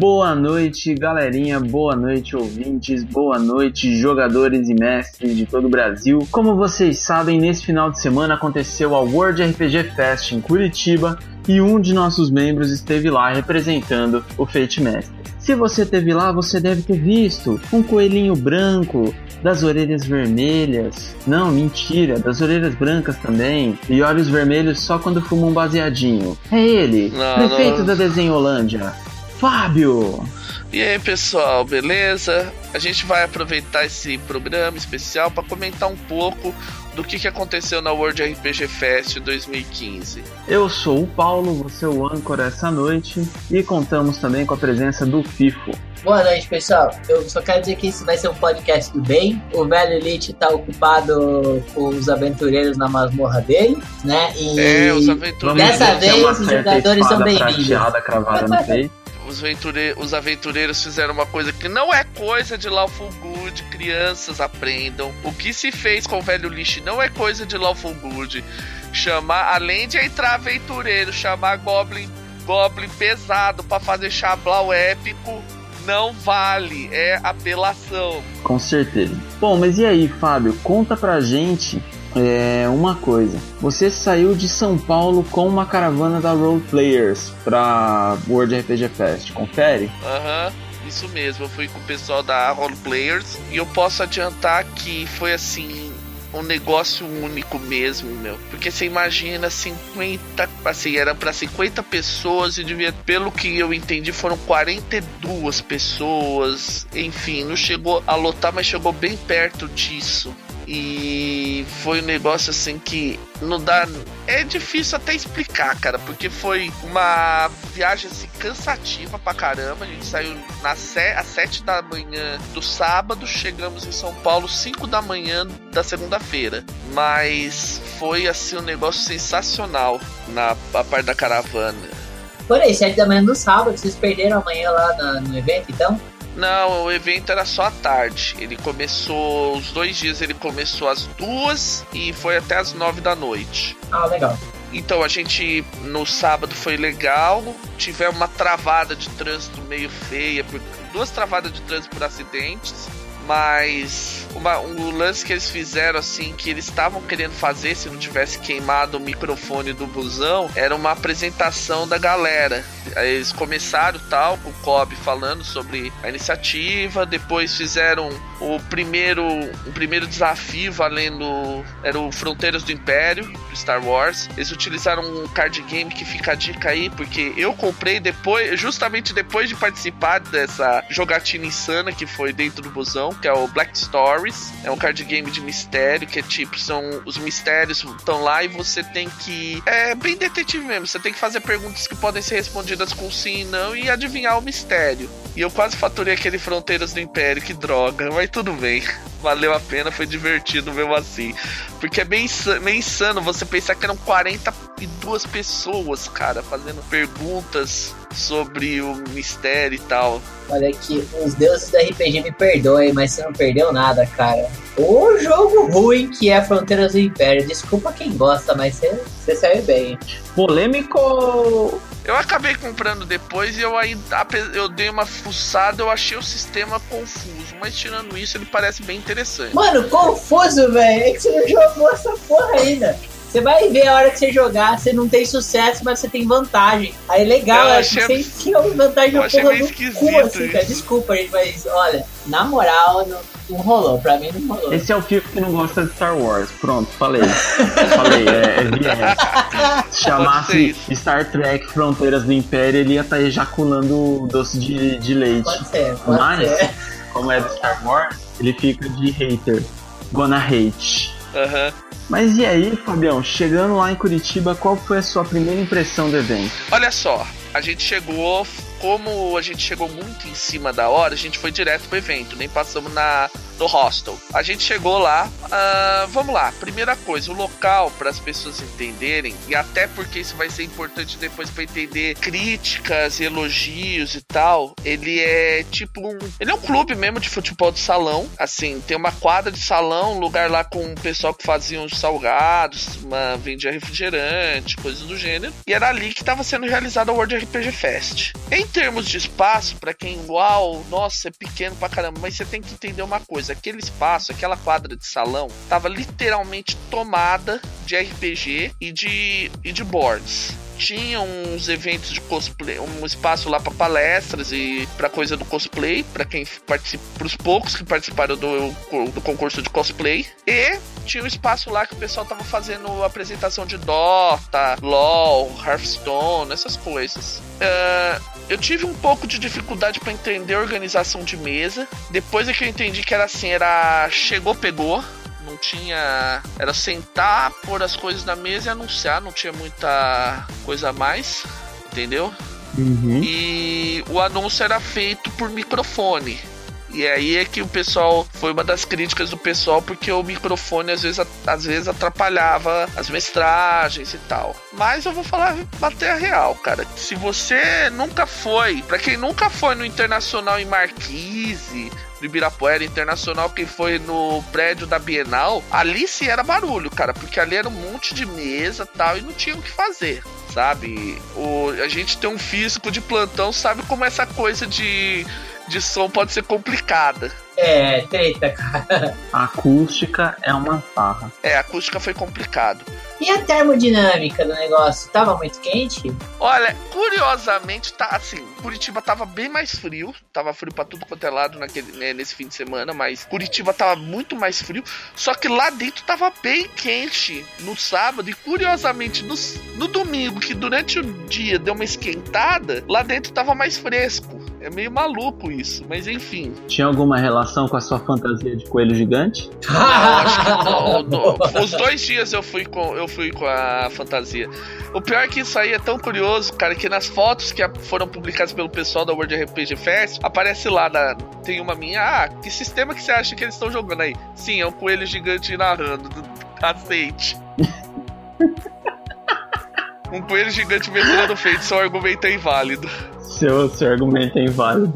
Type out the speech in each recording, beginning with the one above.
Boa noite, galerinha, boa noite, ouvintes, boa noite, jogadores e mestres de todo o Brasil. Como vocês sabem, nesse final de semana aconteceu a World RPG Fest em Curitiba e um de nossos membros esteve lá representando o Fate Master. Se você esteve lá, você deve ter visto um coelhinho branco das orelhas vermelhas. Não, mentira, das orelhas brancas também. E olhos vermelhos só quando fuma um baseadinho. É ele, Não, prefeito não. da Desenholândia. Fábio! E aí, pessoal, beleza? A gente vai aproveitar esse programa especial para comentar um pouco do que, que aconteceu na World RPG Fest 2015. Eu sou o Paulo, você é o âncora essa noite e contamos também com a presença do FIFO. Boa noite, pessoal. Eu só quero dizer que esse vai ser um podcast do bem. O velho Elite tá ocupado com os aventureiros na masmorra dele, né? E É, os aventureiros. Dessa é vez, os jogadores são bem-vindos. cravada no peito. Os, aventure... os aventureiros fizeram uma coisa que não é coisa de Lawful Good, crianças aprendam. O que se fez com o velho lixo não é coisa de Lawful Good. Chamar, além de entrar aventureiro, chamar Goblin, Goblin pesado pra fazer Xablau épico, não vale, é apelação. Com certeza. Bom, mas e aí, Fábio? Conta pra gente é, uma coisa. Você saiu de São Paulo com uma caravana da Role Players pra World RPG Fest. Confere? Aham, isso mesmo. Eu fui com o pessoal da Role Players e eu posso adiantar que foi assim. Um negócio único mesmo, meu. Porque você imagina 50. Assim, era pra 50 pessoas e devia. Pelo que eu entendi, foram 42 pessoas. Enfim, não chegou a lotar, mas chegou bem perto disso. E foi um negócio assim que não dá. É difícil até explicar, cara, porque foi uma viagem assim cansativa pra caramba. A gente saiu na se... às 7 da manhã do sábado, chegamos em São Paulo 5 da manhã da segunda-feira. Mas foi assim um negócio sensacional na a parte da caravana. Por aí, 7 da manhã no sábado, vocês perderam amanhã lá no evento, então? Não, o evento era só à tarde. Ele começou. Os dois dias ele começou às duas e foi até às nove da noite. Ah, legal. Então a gente no sábado foi legal. Tivemos uma travada de trânsito meio feia, por, duas travadas de trânsito por acidentes. Mas uma, um lance que eles fizeram assim, que eles estavam querendo fazer se não tivesse queimado o microfone do busão, era uma apresentação da galera. Eles começaram tal, com o Cobb falando sobre a iniciativa, depois fizeram o primeiro, o primeiro desafio valendo era o Fronteiras do Império, Star Wars. Eles utilizaram um card game que fica a dica aí, porque eu comprei depois, justamente depois de participar dessa jogatina insana que foi dentro do busão, que é o Black Stories. É um card game de mistério, que é tipo, são os mistérios estão lá e você tem que. É bem detetive mesmo, você tem que fazer perguntas que podem ser respondidas com sim e não e adivinhar o mistério. E eu quase faturei aquele Fronteiras do Império, que droga, mas tudo bem. Valeu a pena, foi divertido mesmo assim. Porque é bem meio insano você pensar que eram 42 pessoas, cara, fazendo perguntas sobre o mistério e tal. Olha aqui, os deuses do RPG me perdoem, mas você não perdeu nada, cara. O jogo ruim que é Fronteiras do Império. Desculpa quem gosta, mas você, você saiu bem. Polêmico! Eu acabei comprando depois e eu ainda eu dei uma fuçada, eu achei o sistema confuso, mas tirando isso ele parece bem interessante. Mano, confuso, velho. É que você não jogou essa porra ainda. Você vai ver a hora que você jogar, você não tem sucesso, mas você tem vantagem. Aí legal, Eu é achei- que você tinha vantagem eu no achei meio do cu, esquisito assim, cara. Desculpa, gente, mas olha, na moral, não, não rolou. Pra mim não rolou. Esse é o Fico que não gosta de Star Wars. Pronto, falei. falei, é, é viés. Se chamasse Star Trek Fronteiras do Império, ele ia estar ejaculando doce de, de leite. Pode ser, pode Mas, ser. como é do Star Wars, ele fica de hater. Gonna hate. Aham. Mas e aí, Fabião, chegando lá em Curitiba, qual foi a sua primeira impressão do evento? Olha só, a gente chegou, como a gente chegou muito em cima da hora, a gente foi direto pro evento, nem passamos na no hostel. A gente chegou lá, uh, vamos lá. Primeira coisa, o local para as pessoas entenderem e até porque isso vai ser importante depois para entender críticas, elogios e tal. Ele é tipo um, ele é um clube mesmo de futebol de salão. Assim, tem uma quadra de salão, um lugar lá com o pessoal que fazia uns salgados, uma vendia refrigerante, coisas do gênero. E era ali que estava sendo realizado a World RPG Fest. Em termos de espaço, para quem, uau, nossa, é pequeno pra caramba, mas você tem que entender uma coisa: aquele espaço, aquela quadra de salão, tava literalmente tomada de RPG e de, e de boards tinha uns eventos de cosplay, um espaço lá para palestras e para coisa do cosplay, para quem participa, pros poucos que participaram do, do concurso de cosplay. E tinha um espaço lá que o pessoal tava fazendo apresentação de Dota, LoL, Hearthstone, essas coisas. Uh, eu tive um pouco de dificuldade para entender a organização de mesa. Depois é que eu entendi que era assim, era chegou, pegou não tinha. Era sentar, pôr as coisas na mesa e anunciar, não tinha muita coisa a mais, entendeu? Uhum. E o anúncio era feito por microfone. E aí é que o pessoal foi uma das críticas do pessoal porque o microfone às vezes, às vezes atrapalhava as mestragens e tal. Mas eu vou falar bater a real, cara. Se você nunca foi, para quem nunca foi no Internacional em Marquise, do Ibirapuera Internacional, que foi no prédio da Bienal, ali sim era barulho, cara, porque ali era um monte de mesa tal e não tinha o que fazer. Sabe? O, a gente tem um físico de plantão, sabe como essa coisa de, de som pode ser complicada. É, treta, cara. A acústica é uma farra. É, a acústica foi complicado. E a termodinâmica do negócio? Tava muito quente? Olha, curiosamente, tá assim, Curitiba tava bem mais frio. Tava frio pra tudo quanto é lado naquele, né, nesse fim de semana, mas Curitiba tava muito mais frio. Só que lá dentro tava bem quente no sábado. E curiosamente, no, no domingo, que durante o dia deu uma esquentada, lá dentro tava mais fresco. É meio maluco isso, mas enfim. Tinha alguma relação com a sua fantasia de coelho gigante? Não, acho que não, não. Os dois dias eu fui com eu fui com a fantasia. O pior é que isso aí é tão curioso, cara, que nas fotos que foram publicadas pelo pessoal da World RPG Fest, aparece lá, na, tem uma minha, ah, que sistema que você acha que eles estão jogando aí? Sim, é um coelho gigante narrando. Aceite. um coelho gigante metrando feito, seu argumento é inválido. Seu, seu argumento é inválido.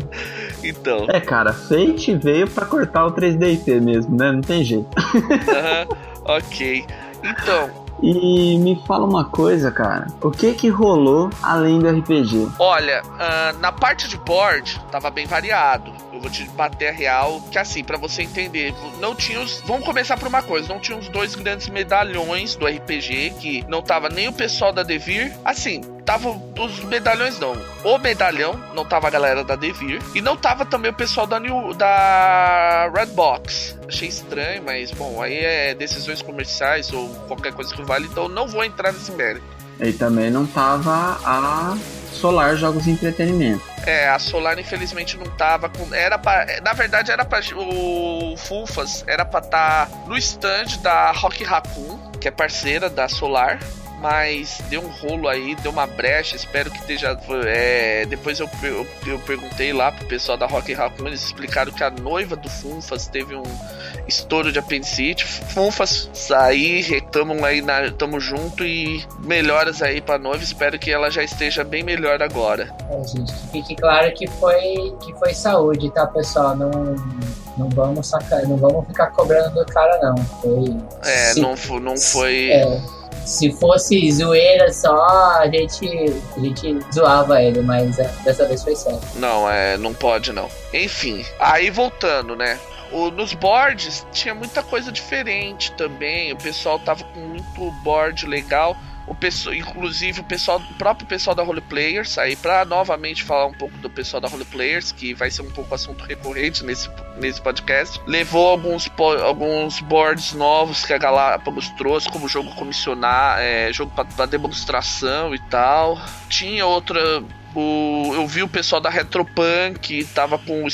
Então. É, cara, Fate veio para cortar o 3DT mesmo, né? Não tem jeito. Uhum, ok. Então, e me fala uma coisa, cara. O que que rolou além do RPG? Olha, uh, na parte de board tava bem variado. Eu vou te bater a real, que assim, para você entender, não tinha os. Vamos começar por uma coisa: não tinha os dois grandes medalhões do RPG, que não tava nem o pessoal da Devir. Assim, tava os medalhões não. O medalhão, não tava a galera da Devir. E não tava também o pessoal da, New, da Redbox. Achei estranho, mas bom, aí é decisões comerciais ou qualquer coisa que vale, então não vou entrar nesse mérito. E também não tava a Solar Jogos de Entretenimento. É, a Solar infelizmente não tava com. Era pra, na verdade era para o Fulfas era para estar tá no stand da Rock Raccoon, que é parceira da Solar mas deu um rolo aí, deu uma brecha. Espero que esteja. É, depois eu, eu, eu, perguntei lá pro pessoal da Rock Raccoon, eles explicaram que a noiva do Funfas teve um estouro de apendicite. Funfas, aí, retamos aí, na, tamo junto e melhoras aí pra noiva. Espero que ela já esteja bem melhor agora. É, gente, que fique claro que foi, que foi saúde, tá, pessoal? Não, não vamos sacar, não vamos ficar cobrando do cara, não. Foi. É, se, não, não foi. É se fosse zoeira só, a gente, a gente zoava ele, mas é, dessa vez foi sério. Não, é, não pode não. Enfim, aí voltando, né? O, nos boards tinha muita coisa diferente também. O pessoal tava com muito board legal o pessoal, inclusive o pessoal, o próprio pessoal da Role Players, aí para novamente falar um pouco do pessoal da Role Players, que vai ser um pouco assunto recorrente nesse, nesse podcast, levou alguns, alguns boards novos que a Galápagos trouxe, como jogo comissionar, é, jogo para demonstração e tal. Tinha outra, o, eu vi o pessoal da Retropunk tava com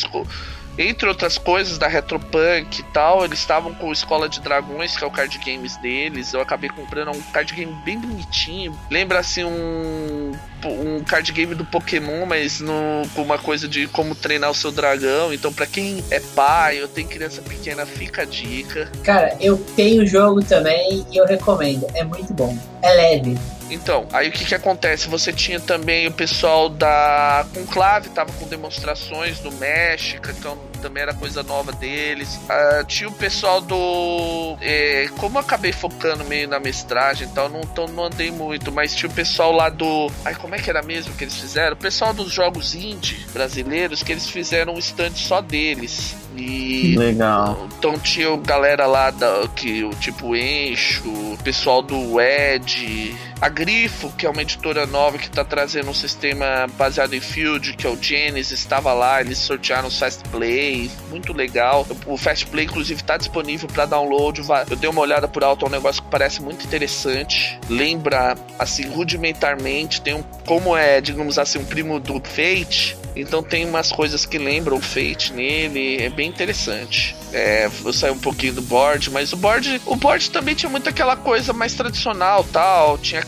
entre outras coisas da Retropunk e tal, eles estavam com Escola de Dragões, que é o card games deles. Eu acabei comprando um card game bem bonitinho. Lembra assim um um card game do Pokémon, mas no, com uma coisa de como treinar o seu dragão. Então, para quem é pai ou tem criança pequena, fica a dica. Cara, eu tenho o jogo também e eu recomendo. É muito bom. É leve. Então, aí o que que acontece? Você tinha também o pessoal da Conclave, tava com demonstrações do México, então também era coisa nova deles. Uh, tinha o pessoal do. É, como eu acabei focando meio na mestragem e tal, não, então não andei muito, mas tinha o pessoal lá do. Ai, como é que era mesmo que eles fizeram? O pessoal dos jogos indie brasileiros que eles fizeram um stand só deles. E. Legal. Então tinha galera lá da, que o tipo Encho, o pessoal do Ed, a Grifo, que é uma editora nova que está trazendo um sistema baseado em Field, que é o Genesis, estava lá, eles sortearam o Fast Play, muito legal. O Fast Play, inclusive, está disponível para download. Eu dei uma olhada por alto, é um negócio que parece muito interessante. Lembra, assim, rudimentarmente, tem um. Como é, digamos assim, um primo do Fate, então tem umas coisas que lembram o Fate nele, é bem interessante. É, eu saí um pouquinho do board, mas o board, o board também tinha muito aquela coisa mais tradicional, tal, tinha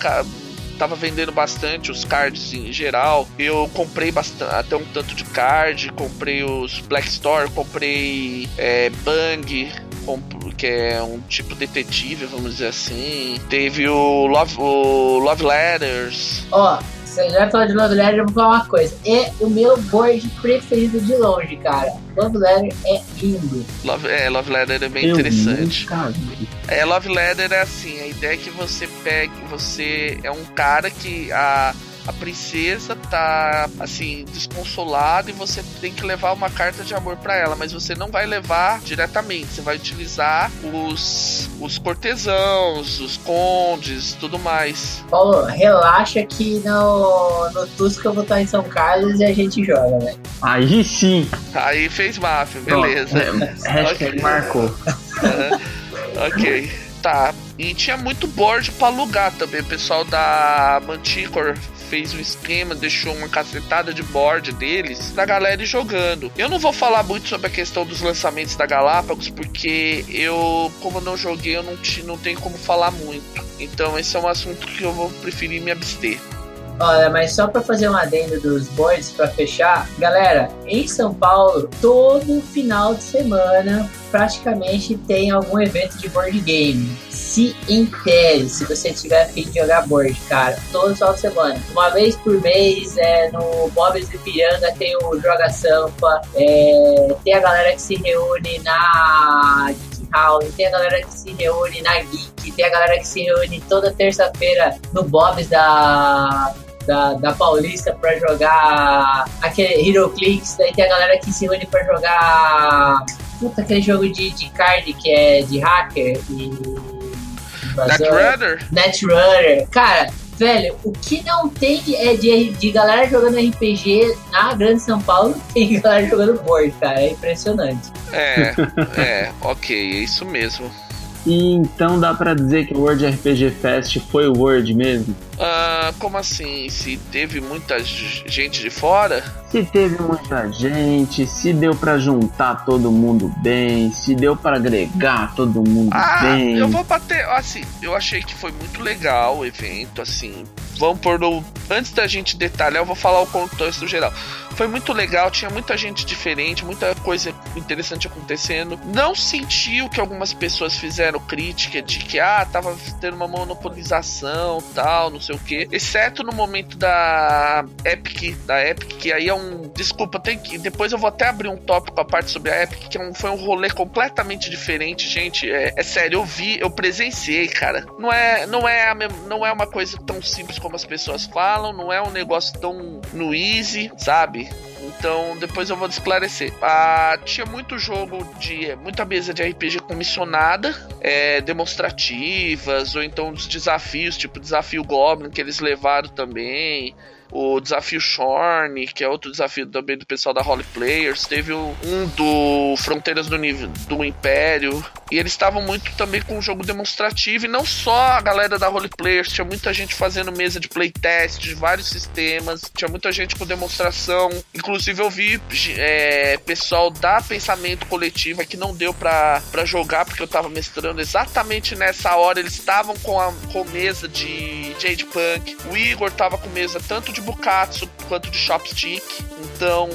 tava vendendo bastante os cards em geral. Eu comprei bastante, até um tanto de card, comprei os Black Store, comprei é, Bang, que é um tipo detetive, vamos dizer assim. Teve o Love, o Love Letters. Ó, oh você já falou de Love Letter, eu vou falar uma coisa. É o meu board preferido de longe, cara. Love Letter é lindo. Love, é, Love Letter é bem eu interessante. É, Love Letter é assim, a ideia é que você pegue, você é um cara que a a princesa tá assim desconsolada e você tem que levar uma carta de amor para ela, mas você não vai levar diretamente, você vai utilizar os os cortesãos, os condes, tudo mais. Paulo, relaxa que no no Tusca eu vou estar em São Carlos e a gente joga, né? Aí sim. Aí fez máfia, beleza. é, hashtag okay. marcou. Uhum. ok. Tá. E tinha muito board para alugar também. O pessoal da Manticore fez um esquema, deixou uma cacetada de board deles da galera jogando. Eu não vou falar muito sobre a questão dos lançamentos da Galápagos, porque eu, como não joguei, eu não, te, não tenho como falar muito. Então esse é um assunto que eu vou preferir me abster. Olha, mas só para fazer um adendo dos boards para fechar, galera, em São Paulo, todo final de semana praticamente tem algum evento de board game. Se intere se você tiver afim de jogar board, cara, todo final de semana. Uma vez por mês, é, no Bob's de Piranga tem o Joga Sampa, é, tem a galera que se reúne na House, tem a galera que se reúne na Geek, tem a galera que se reúne toda terça-feira no Bob's da da, da Paulista pra jogar aquele Hero Clicks, daí tem a galera que se reúne pra jogar puta, aquele jogo de, de card que é de hacker e. Netrunner? Netrunner. Cara, velho, o que não tem é de, de galera jogando RPG na Grande São Paulo, tem galera jogando board, cara. É impressionante. É, é, ok, é isso mesmo. E então dá para dizer que o World RPG Fest foi o World mesmo? Uh, como assim? Se teve muita gente de fora? Se teve muita gente, se deu para juntar todo mundo bem, se deu para agregar todo mundo ah, bem. Eu vou bater, assim, eu achei que foi muito legal o evento, assim. Vamos por no. Antes da gente detalhar, eu vou falar o contexto geral. Foi muito legal, tinha muita gente diferente, muita coisa interessante acontecendo. Não senti o que algumas pessoas fizeram crítica de que, ah, tava tendo uma monopolização tal, não sei o que. Exceto no momento da Epic, da Epic, que aí é um. Desculpa, tem que. Depois eu vou até abrir um tópico a parte sobre a Epic, que é um, foi um rolê completamente diferente, gente. É, é, sério, eu vi, eu presenciei, cara. Não é, não, é não é uma coisa tão simples como as pessoas falam, não é um negócio tão no easy, sabe? Então depois eu vou esclarecer. Ah, tinha muito jogo de. muita mesa de RPG comissionada, é, demonstrativas, ou então os desafios, tipo desafio Goblin que eles levaram também o desafio Shorn, que é outro desafio também do pessoal da Holy Players. Teve um do Fronteiras do, do Império, E eles estavam muito também com o jogo demonstrativo, e não só a galera da Roleplayers, tinha muita gente fazendo mesa de playtest de vários sistemas, tinha muita gente com demonstração. Inclusive eu vi é, pessoal da Pensamento Coletiva que não deu pra jogar, porque eu tava mestrando exatamente nessa hora. Eles estavam com a com mesa de Jade Punk. O Igor tava com mesa tanto de Bukatsu quanto de Chopstick. Então,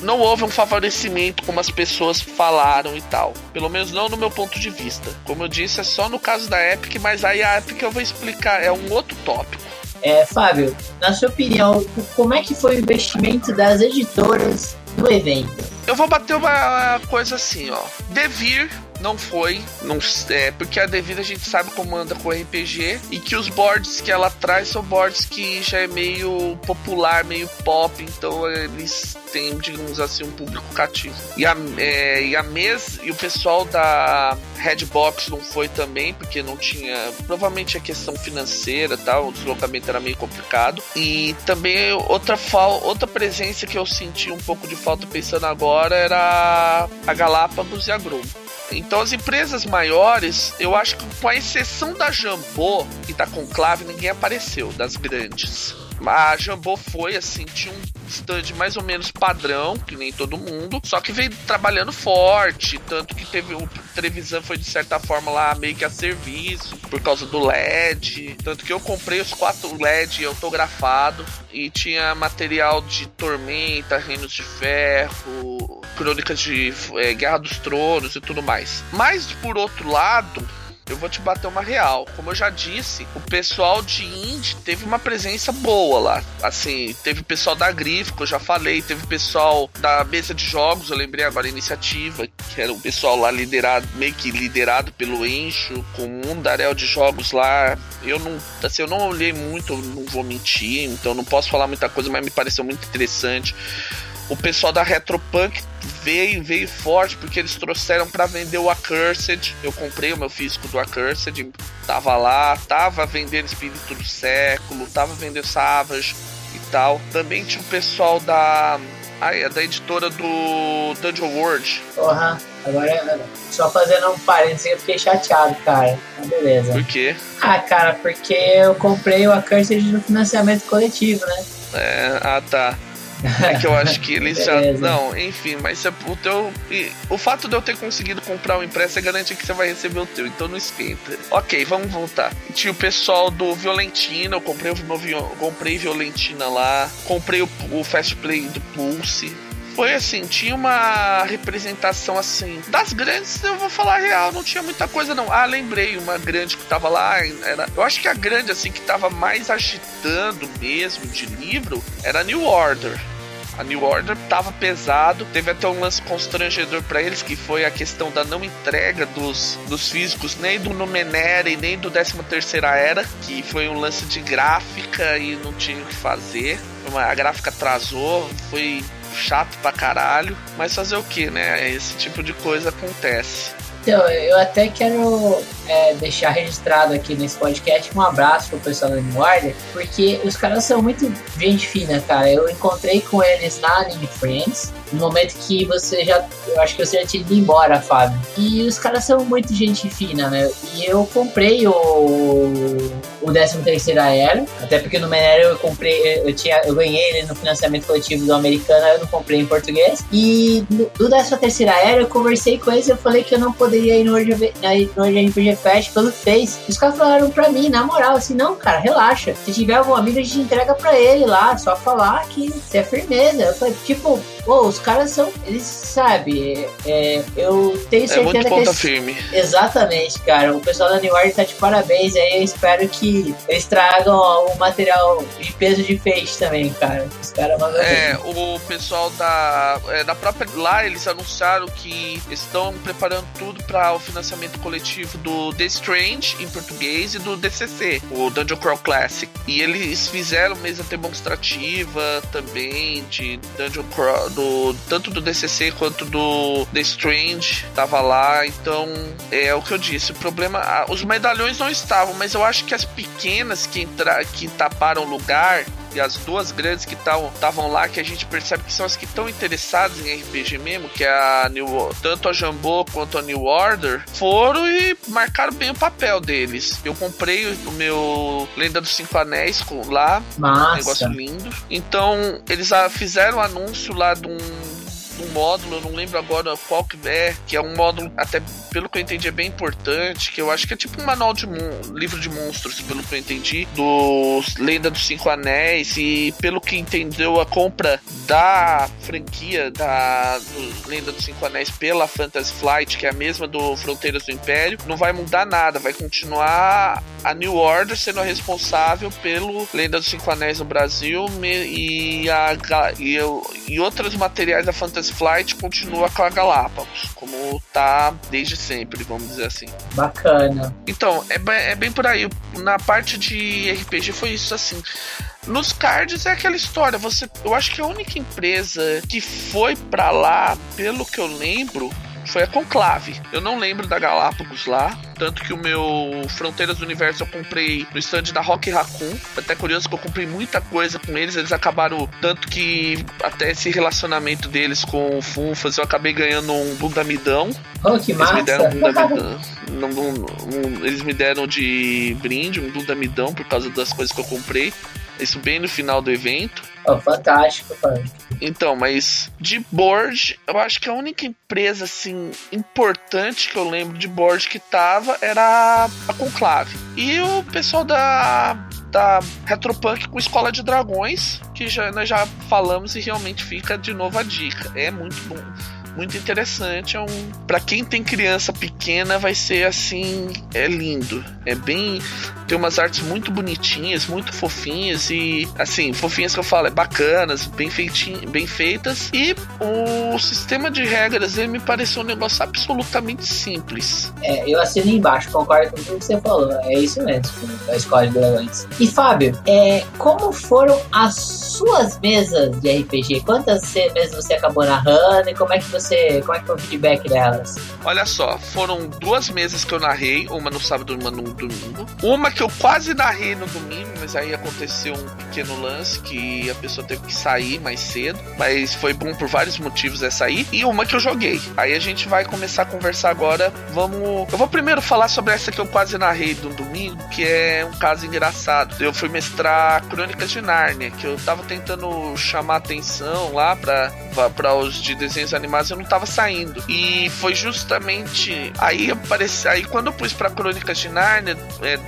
não houve um favorecimento como as pessoas falaram e tal. Pelo menos não no meu ponto de vista. Como eu disse, é só no caso da Epic, mas aí a Epic eu vou explicar, é um outro tópico. É, Fábio, na sua opinião, como é que foi o investimento das editoras no evento? Eu vou bater uma coisa assim, ó. Devir não foi, não é, porque a Devir a gente sabe como anda com RPG e que os boards que ela traz são boards que já é meio popular, meio pop, então eles têm, digamos assim, um público cativo. E a, é, e a mesa e o pessoal da Redbox não foi também, porque não tinha. Provavelmente a questão financeira tal, o deslocamento era meio complicado. E também outra, fal, outra presença que eu senti um pouco de falta pensando agora era a Galápagos e a Grow. Então as empresas maiores, eu acho que com a exceção da Jambô e da Conclave, ninguém apareceu, das grandes. A Jambô foi assim, tinha um stand mais ou menos padrão, que nem todo mundo, só que veio trabalhando forte, tanto que teve o televisão foi de certa forma lá meio que a serviço por causa do LED, tanto que eu comprei os quatro LED autografado e tinha material de Tormenta, Reinos de Ferro, Crônicas de é, Guerra dos Tronos e tudo mais. Mas por outro lado, eu vou te bater uma real. Como eu já disse, o pessoal de indie teve uma presença boa lá. Assim, teve pessoal da Grifo, que eu já falei, teve pessoal da mesa de jogos, eu lembrei agora a iniciativa, que era o pessoal lá liderado, meio que liderado pelo Encho, com um mundaréu de jogos lá. Eu não, assim, eu não olhei muito, não vou mentir, então não posso falar muita coisa, mas me pareceu muito interessante. O pessoal da Retropunk veio, veio forte porque eles trouxeram para vender o Accursed. Eu comprei o meu físico do Accursed, tava lá, tava vendendo Espírito do Século, tava vendendo Savage e tal. Também tinha o pessoal da é da editora do Dungeon World. Porra, agora só fazendo um parênteses, eu fiquei chateado, cara. Mas beleza. Por quê? Ah, cara, porque eu comprei o Accursed no financiamento coletivo, né? É, ah tá. É que eu acho que eles já. Não, enfim, mas é o teu. O fato de eu ter conseguido comprar o impresso é garantir que você vai receber o teu, então não esquenta. Ok, vamos voltar. Tinha o pessoal do Violentina, eu comprei o meu comprei Violentina lá, comprei o, o Fast Play do Pulse foi assim, tinha uma representação assim. Das grandes, eu vou falar real, não tinha muita coisa não. Ah, lembrei uma grande que tava lá, era, eu acho que a grande assim que tava mais agitando mesmo de livro era New Order. A New Order tava pesado, teve até um lance constrangedor para eles, que foi a questão da não entrega dos, dos físicos, nem do Numenera e nem do 13 Terceira Era, que foi um lance de gráfica e não tinha o que fazer. A gráfica atrasou, foi chato pra caralho, mas fazer o que, né? Esse tipo de coisa acontece. Então, eu até quero é, deixar registrado aqui nesse podcast um abraço pro pessoal da Order, porque os caras são muito gente fina, cara. Eu encontrei com eles na Anime Friends, no momento que você já. Eu acho que você já tinha ido embora, Fábio. E os caras são muito gente fina, né? E eu comprei o. O 13 terceira era, até porque no Menero eu comprei, eu tinha, eu ganhei ele no financiamento coletivo do americano, eu não comprei em português. E do 13 terceira era eu conversei com eles e eu falei que eu não poderia ir no Hoje, no Hoje RPG Fest pelo Face. Os caras falaram pra mim, na moral, assim, não, cara, relaxa. Se tiver algum amigo, a gente entrega pra ele lá, só falar que você é firmeza. Eu falei, tipo, Pô, os caras são. Eles sabem. É, eu tenho certeza é muito que. Eles... firme. Exatamente, cara. O pessoal da New York tá de parabéns aí. Eu espero que eles tragam o material de peso de feixe também, cara. Os caras mandam. É, bem. o pessoal da, é, da própria. Lá eles anunciaram que estão preparando tudo para o financiamento coletivo do The Strange em português e do DCC, o Dungeon Crawl Classic. E eles fizeram mesa demonstrativa também de Dungeon Crawl do tanto do DCC quanto do The Strange tava lá, então é o que eu disse. O problema, os medalhões não estavam, mas eu acho que as pequenas que entra, que taparam o lugar e as duas grandes que estavam lá, que a gente percebe que são as que estão interessadas em RPG mesmo, que é a New, tanto a Jambô quanto a New Order, foram e marcaram bem o papel deles. Eu comprei o meu Lenda dos Cinco Anéis lá, Massa. um negócio lindo. Então, eles fizeram um anúncio lá de um um módulo, eu não lembro agora qual que é, que é um módulo, até pelo que eu entendi, é bem importante, que eu acho que é tipo um manual de livro de monstros, pelo que eu entendi, do Lenda dos Cinco Anéis, e pelo que entendeu a compra da franquia da do Lenda dos Cinco Anéis pela Fantasy Flight, que é a mesma do Fronteiras do Império, não vai mudar nada, vai continuar a New Order sendo a responsável pelo Lenda dos Cinco Anéis no Brasil e, a, e, e outros materiais da Fantasy Flight continua com a Galápagos, como tá desde sempre, vamos dizer assim. Bacana. Então, é, é bem por aí. Na parte de RPG foi isso assim. Nos cards é aquela história. Você, eu acho que a única empresa que foi para lá, pelo que eu lembro, foi a Conclave. Eu não lembro da Galápagos lá. Tanto que o meu Fronteiras do Universo eu comprei no stand da Rock Raccoon. Até curioso que eu comprei muita coisa com eles. Eles acabaram. Tanto que até esse relacionamento deles com o Funfas eu acabei ganhando um bundamidão. Oh, que eles me deram um bundamidão. um, um, eles me deram de brinde um bundamidão por causa das coisas que eu comprei. Isso bem no final do evento. Oh, fantástico, fantástico. Então, mas de board, eu acho que a única empresa assim importante que eu lembro de board que tava era a Conclave. E o pessoal da da Retropunk com Escola de Dragões, que já, nós já falamos e realmente fica de novo a dica. É muito bom muito interessante. É um, para quem tem criança pequena, vai ser assim, é lindo. É bem, tem umas artes muito bonitinhas, muito fofinhas e assim, fofinhas que eu falo, é bacanas, bem feitinho, bem feitas. E o sistema de regras ele me pareceu um negócio absolutamente simples. É, eu assino embaixo, concordo com tudo que você falou. É isso mesmo, a escola de dragões. E Fábio, é, como foram as suas mesas de RPG? Quantas mesas você acabou narrando e como é que você você. Como é que foi o feedback delas? Olha só, foram duas mesas que eu narrei, uma no sábado e uma no domingo. Uma que eu quase narrei no domingo, mas aí aconteceu um pequeno lance que a pessoa teve que sair mais cedo. Mas foi bom por vários motivos essa aí. E uma que eu joguei. Aí a gente vai começar a conversar agora. Vamos. Eu vou primeiro falar sobre essa que eu quase narrei no domingo, que é um caso engraçado. Eu fui mestrar Crônicas de Nárnia, que eu tava tentando chamar atenção lá para para os de desenhos animados. Eu não tava saindo. E foi justamente aí apareci, aí quando eu pus pra Crônicas de Narnia, é,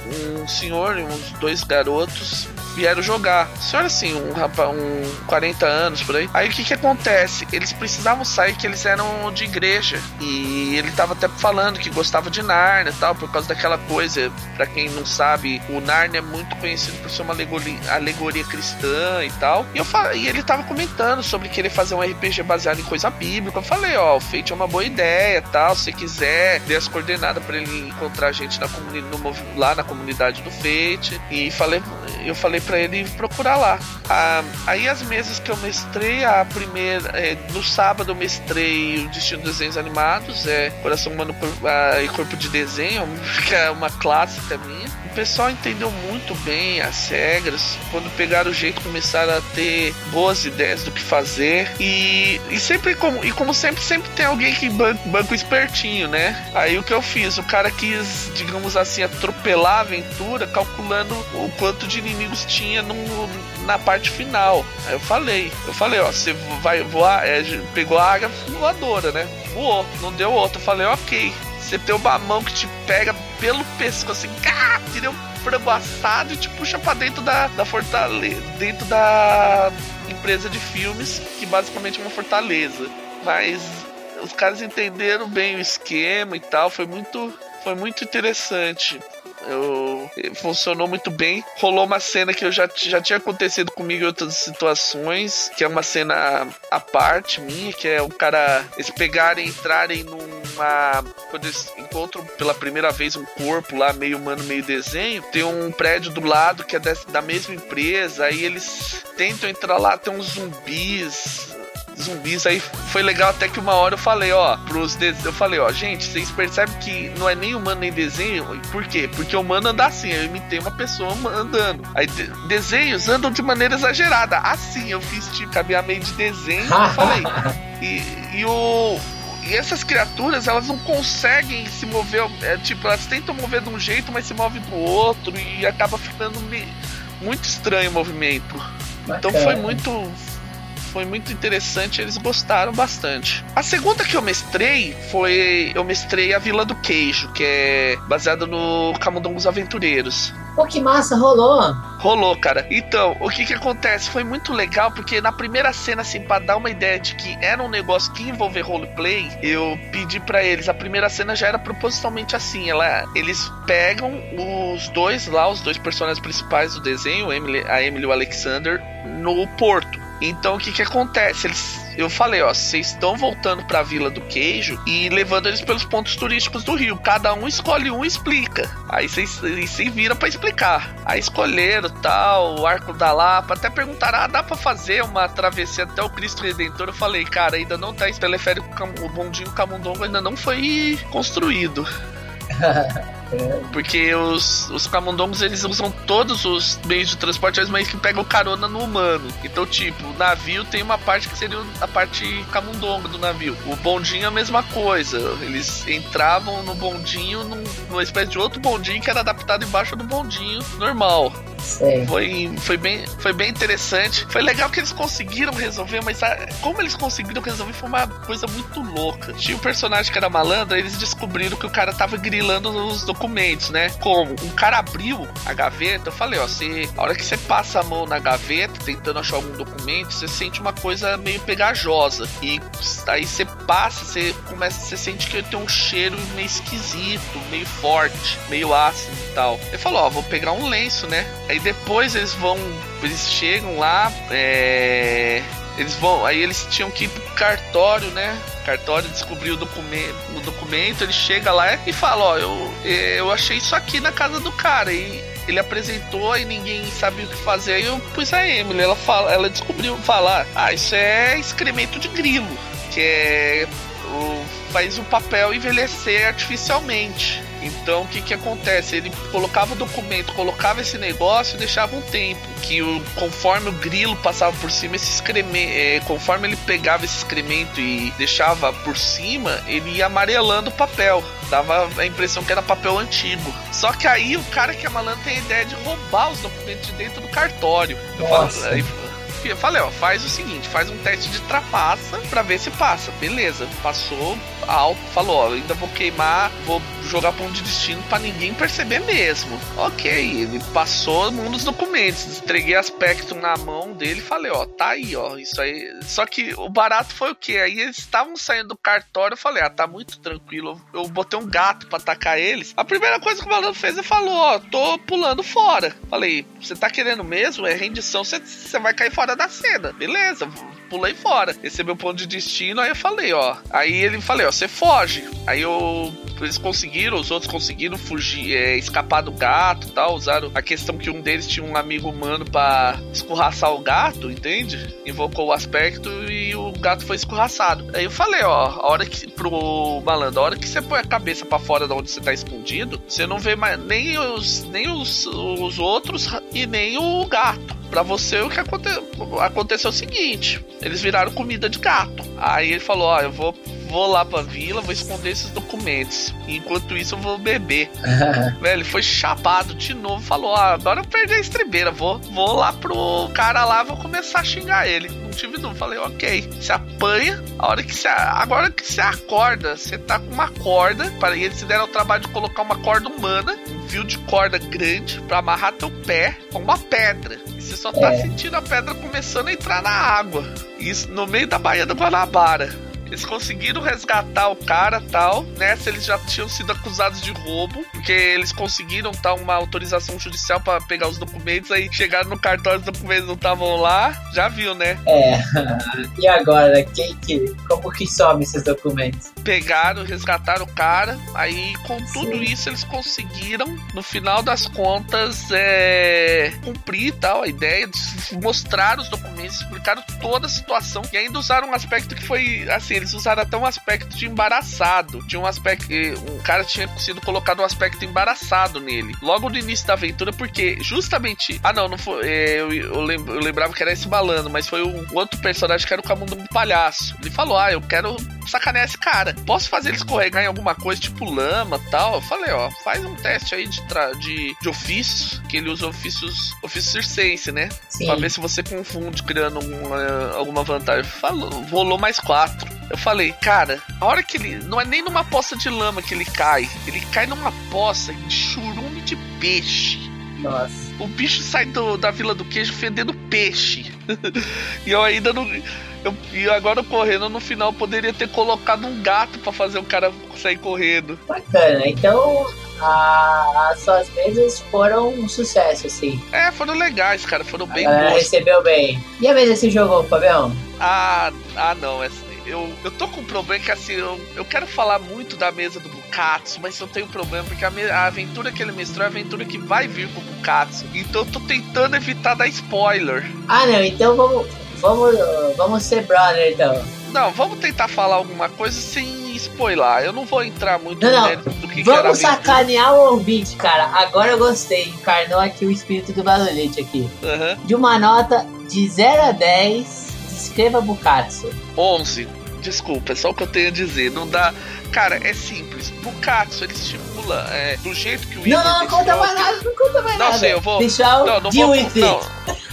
um senhor e uns dois garotos vieram jogar. Senhor assim, um rapaz, um 40 anos por aí. Aí o que que acontece? Eles precisavam sair que eles eram de igreja e ele tava até falando que gostava de Narnia e tal, por causa daquela coisa, para quem não sabe, o Narnia é muito conhecido por ser uma alegoria, alegoria cristã e tal. E eu e ele tava comentando sobre querer fazer um RPG baseado em coisa bíblica. Eu falei, ó, o Fate é uma boa ideia, tal, se quiser, dê as coordenadas para ele encontrar a gente na lá na comunidade do Fate. E falei, eu falei para ele procurar lá. Ah, aí as mesas que eu mestrei, a primeira, é, no sábado eu mestrei o Destino dos Desenhos Animados, é Coração Humano e Corpo de Desenho, que é uma clássica minha. O pessoal entendeu muito bem as regras. Quando pegaram o jeito, começaram a ter boas ideias do que fazer. E, e sempre, como, e como sempre, sempre tem alguém que banca, banca espertinho, né? Aí o que eu fiz? O cara quis, digamos assim, atropelar a aventura, calculando o quanto de inimigos tinha no, na parte final. Aí eu falei, eu falei, ó, você vai voar, é, pegou a águia voadora, né? Voou, não deu outro. Eu falei, ok. Você tem uma mão que te pega pelo pescoço, assim, cá, tira um frango assado e te puxa pra dentro da, da fortaleza, dentro da empresa de filmes, que basicamente é uma fortaleza. Mas os caras entenderam bem o esquema e tal, foi muito, foi muito interessante. Eu, funcionou muito bem. Rolou uma cena que eu já, já tinha acontecido comigo em outras situações, que é uma cena à parte minha, que é o cara. Eles pegarem, entrarem numa. Quando eles encontram pela primeira vez um corpo lá, meio humano, meio desenho, tem um prédio do lado que é da mesma empresa, aí eles tentam entrar lá, tem uns zumbis zumbis. Aí foi legal até que uma hora eu falei, ó, pros eu falei, ó, gente, vocês percebem que não é nem humano nem desenho? Por quê? Porque o humano anda assim, eu imitei uma pessoa andando. Aí de desenhos andam de maneira exagerada. Assim, eu fiz tipo caminhamento de desenho, eu falei. E, e o e essas criaturas, elas não conseguem se mover, é, tipo, elas tentam mover de um jeito, mas se movem do outro e acaba ficando me, muito estranho o movimento. Bacana. Então foi muito foi muito interessante, eles gostaram bastante. A segunda que eu mestrei foi. Eu mestrei a Vila do Queijo, que é baseada no Camundongos Aventureiros. Pô, que massa, rolou! Rolou, cara. Então, o que que acontece? Foi muito legal, porque na primeira cena, assim, pra dar uma ideia de que era um negócio que envolver roleplay, eu pedi para eles. A primeira cena já era propositalmente assim. Ela, eles pegam os dois lá, os dois personagens principais do desenho, a Emily e o Alexander, no porto. Então o que que acontece? Eles eu falei, ó, vocês estão voltando para a Vila do Queijo e levando eles pelos pontos turísticos do Rio. Cada um escolhe um e explica. Aí vocês se viram para explicar. Aí escolheram tal, o Arco da Lapa. Até perguntaram, ah, dá para fazer uma travessia até o Cristo Redentor? Eu falei, cara, ainda não tá esse teleférico, o bondinho Camundongo ainda não foi construído. Porque os, os camundongos eles usam todos os meios de transporte, mas que pegam carona no humano. Então, tipo, o navio tem uma parte que seria a parte camundongo do navio. O bondinho é a mesma coisa. Eles entravam no bondinho num, numa espécie de outro bondinho que era adaptado embaixo do bondinho normal. Foi, foi, bem, foi bem interessante. Foi legal que eles conseguiram resolver, mas a, como eles conseguiram resolver foi uma coisa muito louca. Tinha um personagem que era malandro, eles descobriram que o cara tava grilando os documentos, né? Como? Um cara abriu a gaveta, eu falei, ó, você, a hora que você passa a mão na gaveta, tentando achar algum documento, você sente uma coisa meio pegajosa. E aí você passa, você começa, você sente que tem um cheiro meio esquisito, meio forte, meio ácido e tal. Ele falou, ó, vou pegar um lenço, né? Aí depois eles vão. Eles chegam lá. É, eles vão. Aí eles tinham que ir pro cartório, né? cartório descobriu o documento, o documento, ele chega lá e fala, ó, eu, eu achei isso aqui na casa do cara. E ele apresentou e ninguém sabia o que fazer. Aí eu pus a Emily, ela fala, ela descobriu falar, ah, isso é excremento de grilo, que é o, faz o papel envelhecer artificialmente. Então o que que acontece? Ele colocava o documento, colocava esse negócio e deixava um tempo. Que o, conforme o grilo passava por cima, esse excremento. É, conforme ele pegava esse excremento e deixava por cima, ele ia amarelando o papel. Dava a impressão que era papel antigo. Só que aí o cara que é malandro tem a ideia de roubar os documentos de dentro do cartório. Eu falo, aí, falei, ó, faz o seguinte, faz um teste de trapaça pra ver se passa. Beleza, passou alto, falou, ó, ainda vou queimar, vou jogar ponto de destino para ninguém perceber mesmo. Ok, ele passou um dos documentos, entreguei aspecto na mão dele falei, ó, tá aí, ó, isso aí. Só que o barato foi o que? Aí eles estavam saindo do cartório, eu falei, ah, tá muito tranquilo. Eu botei um gato para atacar eles. A primeira coisa que o malandro fez, ele falou, ó, tô pulando fora. Falei, você tá querendo mesmo? É rendição, você vai cair fora da cena. Beleza, pulei fora. Recebeu ponto de destino, aí eu falei, ó. Aí ele falei, ó, você foge. Aí eu. Eles conseguiram, os outros conseguiram fugir, é, escapar do gato tal. Usaram a questão que um deles tinha um amigo humano para escorraçar o gato, entende? Invocou o aspecto e o gato foi escorraçado. Aí eu falei, ó, a hora que. pro malandro, a hora que você põe a cabeça para fora de onde você tá escondido, você não vê mais nem os, nem os, os outros e nem o gato para você o que aconte... aconteceu é o seguinte: eles viraram comida de gato. Aí ele falou: Ó, eu vou, vou lá pra vila, vou esconder esses documentos. Enquanto isso, eu vou beber. Velho, ele foi chapado de novo. Falou: ah, agora eu perdi a estribeira. Vou, vou lá pro cara lá, vou começar a xingar ele. Não tive dúvida. Falei: ok. Você apanha. A hora que você. Agora que você acorda, você tá com uma corda. Para eles se deram o trabalho de colocar uma corda humana. Fio de corda grande para amarrar teu pé com uma pedra. Você só tá é. sentindo a pedra começando a entrar na água. Isso no meio da Baía do Guanabara. Eles conseguiram resgatar o cara tal. Nessa eles já tinham sido acusados de roubo, porque eles conseguiram tal uma autorização judicial para pegar os documentos. Aí chegaram no cartório, os documentos não estavam lá. Já viu, né? É. e agora, quem que. Como que some esses documentos? Pegaram, resgataram o cara. Aí com tudo Sim. isso eles conseguiram, no final das contas, é, cumprir tal a ideia de mostrar os documentos, explicaram toda a situação e ainda usaram um aspecto que foi assim, eles usaram até um aspecto de embaraçado. Tinha um aspecto, um cara tinha sido colocado um aspecto embaraçado nele. Logo no início da aventura, porque justamente, ah não, não foi, é, eu, eu, eu, lembrava que era esse balando, mas foi um outro personagem que era o Camundongo Palhaço. Ele falou: "Ah, eu quero sacanear esse cara. Posso fazer ele escorregar em alguma coisa, tipo lama tal?" Eu falei: "Ó, faz um teste aí de de, de ofícios, que ele usa ofícios, ofício circense, né? Sim. Pra ver se você confunde criando alguma, alguma vantagem. Falou, rolou mais quatro. Eu falei, cara, a hora que ele. Não é nem numa poça de lama que ele cai. Ele cai numa poça de churume de peixe. Nossa. O bicho sai do, da Vila do Queijo fedendo peixe. e eu ainda não. Eu, e agora correndo no final poderia ter colocado um gato para fazer o cara sair correndo. Bacana, então a, as suas mesas foram um sucesso, assim. É, foram legais, cara, foram bem boas. recebeu bem. E a mesa que você jogou, Fabião? Ah, ah não, essa, eu, eu tô com um problema que assim, eu, eu quero falar muito da mesa do Bukatsu, mas eu tenho um problema porque a, a aventura que ele mestrou é a aventura que vai vir com o Bukatsu. Então eu tô tentando evitar dar spoiler. Ah não, então vamos. Vamos, vamos ser brother então. Não, vamos tentar falar alguma coisa sem spoiler. Eu não vou entrar muito não, no do que Vamos que sacanear o ouvinte, cara. Agora eu gostei. Encarnou aqui o espírito do Valolete aqui. Uhum. De uma nota de 0 a 10, descreva Bukatsu. 11. Desculpa, é só o que eu tenho a dizer. Não dá. Cara, é simples. Bukatsu, ele estimula é, do jeito que o Igor Não, não conta mais nada, não conta mais não, nada. Não sei, eu vou. Pessoal, não, não vou, não,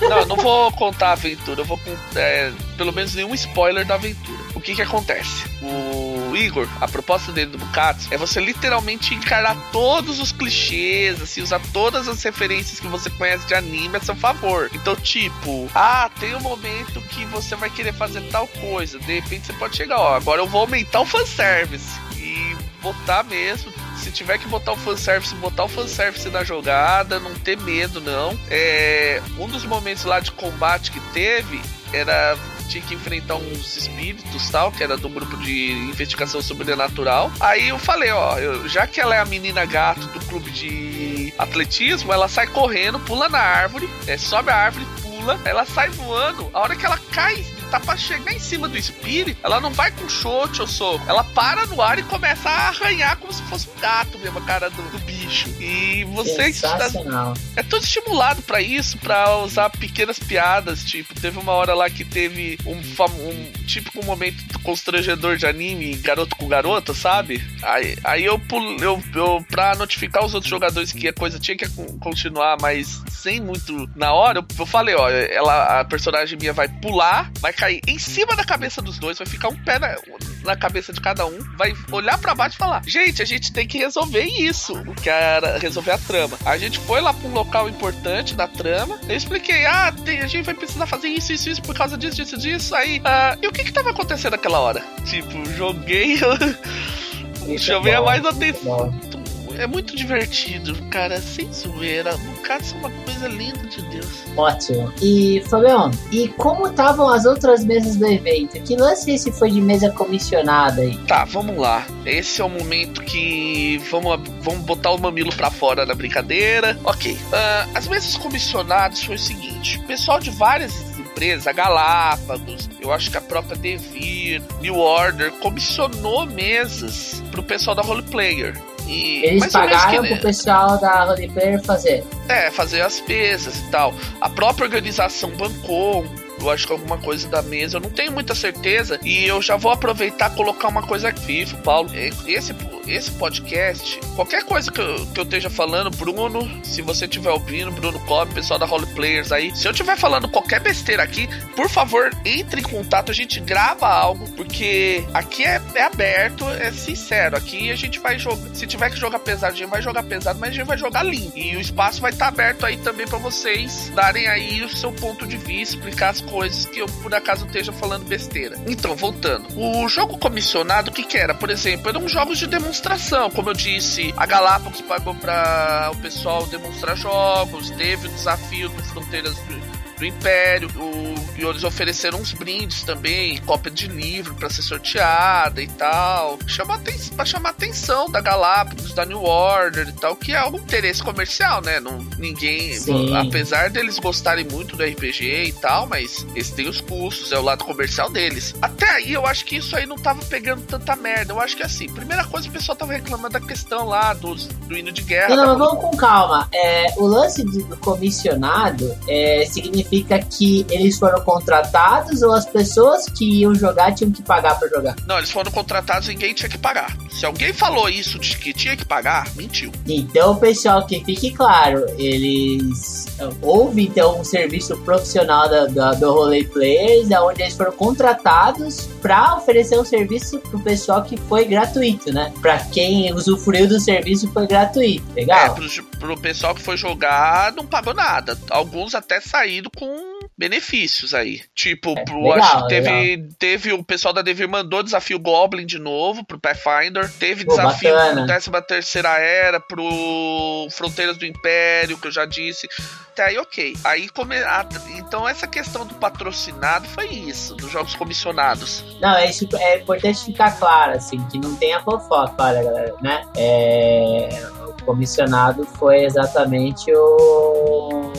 não, não vou contar a aventura. Eu vou é, pelo menos nenhum spoiler da aventura. O que que acontece? O Igor, a proposta dele do Bukatsu é você literalmente encarar todos os clichês, assim, usar todas as referências que você conhece de anime a seu favor. Então, tipo, ah, tem um momento que você vai querer fazer tal coisa. De repente você pode chegar, ó, agora eu vou aumentar o fanservice. E botar mesmo, se tiver que botar o fanservice, botar o fanservice na jogada, não ter medo, não. É, um dos momentos lá de combate que teve era tinha que enfrentar uns espíritos tal, que era do grupo de investigação sobrenatural. Aí eu falei, ó, eu, já que ela é a menina gato do clube de atletismo, ela sai correndo, pula na árvore, é, sobe a árvore, pula, ela sai voando. A hora que ela cai tá pra chegar em cima do espírito, ela não vai com chute ou soco. Ela para no ar e começa a arranhar como se fosse um gato mesmo, a cara do, do bicho. E você está, é todo estimulado para isso, para usar pequenas piadas. Tipo, teve uma hora lá que teve um, um típico momento constrangedor de anime, garoto com garota, sabe? Aí, aí eu, eu, eu, pra notificar os outros jogadores que a coisa tinha que continuar, mas sem muito na hora, eu, eu falei, ó, ela, a personagem minha vai pular, vai cair em cima da cabeça dos dois, vai ficar um pé na, na cabeça de cada um, vai olhar para baixo e falar: Gente, a gente tem que resolver isso, que era resolver a trama. A gente foi lá pra um local importante da trama, eu expliquei: Ah, tem, a gente vai precisar fazer isso, isso, isso por causa disso, disso, disso. Aí, uh, e o que que tava acontecendo naquela hora? Tipo, joguei. Chamei a mais atenção é muito divertido, cara, sem zoeira. O Katsu é uma coisa linda de Deus. Ótimo. E, Fabião, e como estavam as outras mesas do evento? Que lance esse foi de mesa comissionada aí? Tá, vamos lá. Esse é o momento que vamos, vamos botar o mamilo pra fora da brincadeira. Ok. Uh, as mesas comissionadas foi o seguinte: pessoal de várias empresas, a Galápagos, eu acho que a própria Devir, New Order, comissionou mesas pro pessoal da Roleplayer. E Eles pagaram que, pro pessoal da Roleplayer fazer. É, fazer as pesas e tal. A própria organização bancou eu acho que alguma coisa da mesa, eu não tenho muita certeza. E eu já vou aproveitar e colocar uma coisa aqui, Paulo. Esse, esse podcast, qualquer coisa que eu, que eu esteja falando, Bruno, se você estiver ouvindo, Bruno Cobb, pessoal da Role Players aí, se eu estiver falando qualquer besteira aqui, por favor, entre em contato, a gente grava algo, porque aqui é, é aberto, é sincero. Aqui a gente vai jogar. Se tiver que jogar pesado, a gente vai jogar pesado, mas a gente vai jogar limpo. E o espaço vai estar tá aberto aí também para vocês darem aí o seu ponto de vista, explicar as coisas que eu por acaso esteja falando besteira. Então, voltando. O jogo comissionado, o que, que era? Por exemplo, eram jogos de demonstração. Como eu disse, a Galápagos pagou para o pessoal demonstrar jogos, teve o desafio do Fronteiras do Império. O, e eles ofereceram uns brindes também, cópia de livro para ser sorteada e tal. Chama para chamar a atenção da Galápagos, da New Order e tal, que é algum interesse comercial, né? Não, ninguém, Sim. apesar deles gostarem muito do RPG e tal, mas eles têm os custos, é o lado comercial deles. Até aí eu acho que isso aí não tava pegando tanta merda. Eu acho que assim, primeira coisa o pessoal tava reclamando da questão lá do, do hino de guerra. Não, não, vamos com calma. É, o lance do comissionado é, significa significa que eles foram contratados ou as pessoas que iam jogar tinham que pagar para jogar? Não, eles foram contratados e ninguém tinha que pagar. Se alguém falou isso de que tinha que pagar, mentiu. Então, pessoal, que fique claro, eles houve então um serviço profissional da, da, do Roley Players, onde eles foram contratados para oferecer um serviço pro pessoal que foi gratuito, né? Para quem usufruiu do serviço foi gratuito, legal? É, pro, pro pessoal que foi jogar não pagou nada. Alguns até saíram com benefícios aí. Tipo, é, pro, legal, acho que teve, teve o pessoal da Devir mandou desafio Goblin de novo pro Pathfinder. Teve Pô, desafio bacana. pro 13 terceira era, pro Fronteiras do Império, que eu já disse. Até aí, ok. Aí come... então essa questão do patrocinado foi isso, dos jogos comissionados. Não, é, isso, é importante ficar claro, assim, que não tem a fofoca, olha, galera, né? É, o comissionado foi exatamente o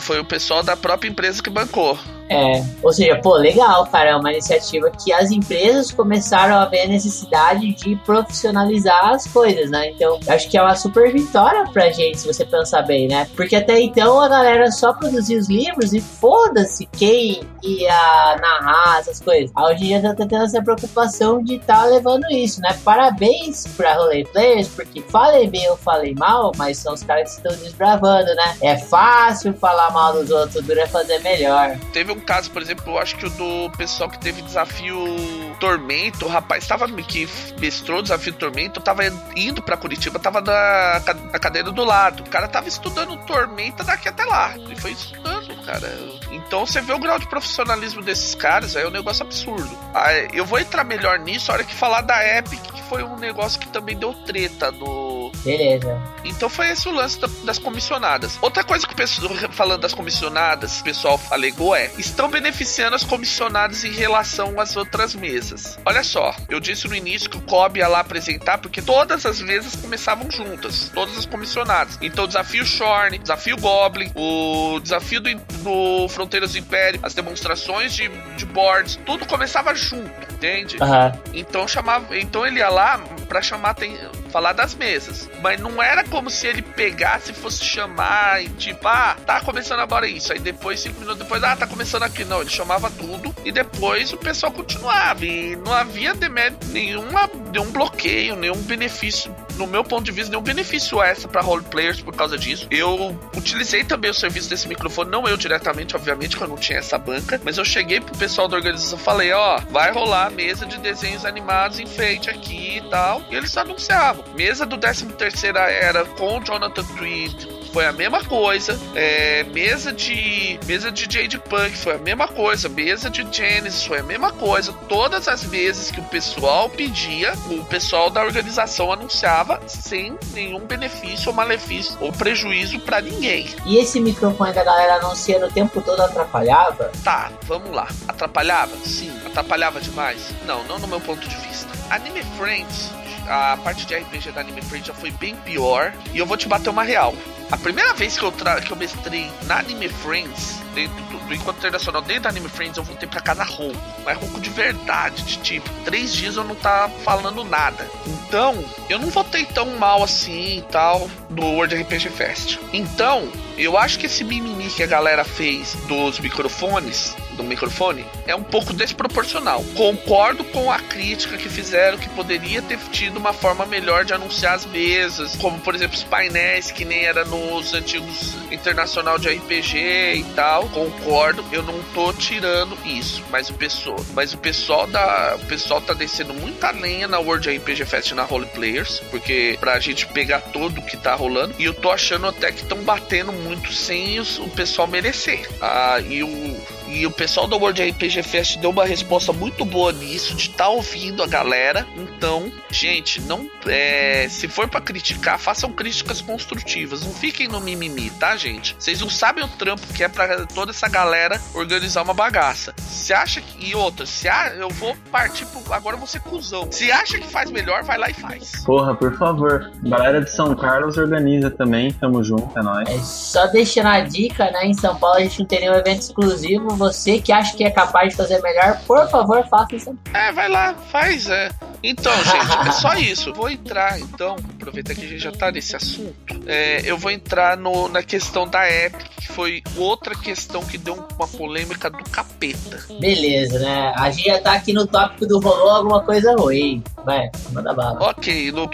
foi o pessoal da própria empresa que bancou. É, ou seja, pô, legal, cara, é uma iniciativa que as empresas começaram a ver a necessidade de profissionalizar as coisas, né? Então, acho que é uma super vitória pra gente, se você pensar bem, né? Porque até então a galera só produzia os livros e foda-se quem ia narrar essas coisas. Hoje em dia tá tendo essa preocupação de estar tá levando isso, né? Parabéns pra Rolê Players, porque falei bem ou falei mal, mas são os caras que estão desbravando, né? É fácil falar mal dos outros, dura fazer melhor. Teve um caso, por exemplo, eu acho que o do pessoal que teve desafio Tormento, o rapaz tava que mestrou o desafio Tormento, tava indo para Curitiba, tava na, na cadeira do lado. O cara tava estudando Tormenta daqui até lá. Ele foi estudando, cara. Então você vê o grau de profissionalismo desses caras, é um negócio absurdo. Eu vou entrar melhor nisso a hora que falar da Epic, que foi um negócio que também deu treta no. Beleza. Então foi esse o lance das comissionadas. Outra coisa que o pessoal, falando das comissionadas, o pessoal alegou é: estão beneficiando as comissionadas em relação às outras mesas. Olha só, eu disse no início que o COB ia lá apresentar porque todas as mesas começavam juntas, todas as comissionadas. Então, o desafio Shorn, desafio Goblin, o desafio do, do Fronteiras do Império, as demonstrações de, de boards, tudo começava junto, entende? Uhum. Então chamava, então ele ia lá para chamar falar das mesas, mas não era como se ele pegasse e fosse chamar e tipo, ah, tá começando agora isso, aí depois cinco minutos depois, ah, tá começando aqui, não, ele chamava tudo e depois o pessoal continuava. E não havia demérito nenhuma, nenhum bloqueio, nenhum benefício no meu ponto de vista, nenhum benefício extra para roleplayers por causa disso. Eu utilizei também o serviço desse microfone, não eu diretamente, obviamente, que eu não tinha essa banca, mas eu cheguei pro pessoal da organização falei: ó, vai rolar mesa de desenhos animados enfeite aqui e tal. E eles anunciavam. Mesa do 13 terceira era com Jonathan Tweed, foi a mesma coisa. É, mesa de mesa de Jade Punk foi a mesma coisa. Mesa de Genesis foi a mesma coisa. Todas as vezes que o pessoal pedia, o pessoal da organização anunciava sem nenhum benefício ou malefício ou prejuízo para ninguém. E esse microfone da galera anunciando o tempo todo atrapalhava? Tá, vamos lá. Atrapalhava? Sim. Atrapalhava demais? Não, não no meu ponto de vista. Anime Friends a parte de RPG da Anime Friends já foi bem pior. E eu vou te bater uma real. A primeira vez que eu, que eu mestrei na Anime Friends, dentro do, do Encontro Internacional, dentro da Anime Friends, eu voltei pra casa rouco. Mas rouco de verdade, de tipo, três dias eu não tava falando nada. Então, eu não voltei tão mal assim e tal do World RPG Fest. Então, eu acho que esse mimimi que a galera fez dos microfones do microfone é um pouco desproporcional. Concordo com a crítica que fizeram que poderia ter tido uma forma melhor de anunciar as mesas, como por exemplo os painéis que nem era nos antigos internacional de RPG e tal. Concordo, eu não tô tirando isso, mas o pessoal, mas o pessoal da, o pessoal tá descendo muita lenha na World RPG Fest na Role Players, porque pra gente pegar tudo que tá rolando e eu tô achando até que estão batendo muito sem o pessoal merecer. Ah, e o e o pessoal do World RPG Fest deu uma resposta muito boa nisso, de estar tá ouvindo a galera. Então, gente, não é, se for para criticar, façam críticas construtivas. Não fiquem no mimimi, tá, gente? Vocês não sabem o trampo que é para toda essa galera organizar uma bagaça. Se acha que. E outra, se a, eu vou partir pro. Agora você cuzão. Se acha que faz melhor, vai lá e faz. Porra, por favor. Galera de São Carlos organiza também. Tamo junto, é nóis. É só deixando a dica, né? Em São Paulo a gente não tem nenhum evento exclusivo você que acha que é capaz de fazer melhor, por favor, faça isso. É, vai lá, faz, é. Então, gente, é só isso. Vou entrar, então, aproveita que a gente já tá nesse assunto. É, eu vou entrar no, na questão da Epic, que foi outra questão que deu uma polêmica do capeta. Beleza, né? A gente já tá aqui no tópico do rolou alguma coisa ruim. Vai, manda bala. Ok, no,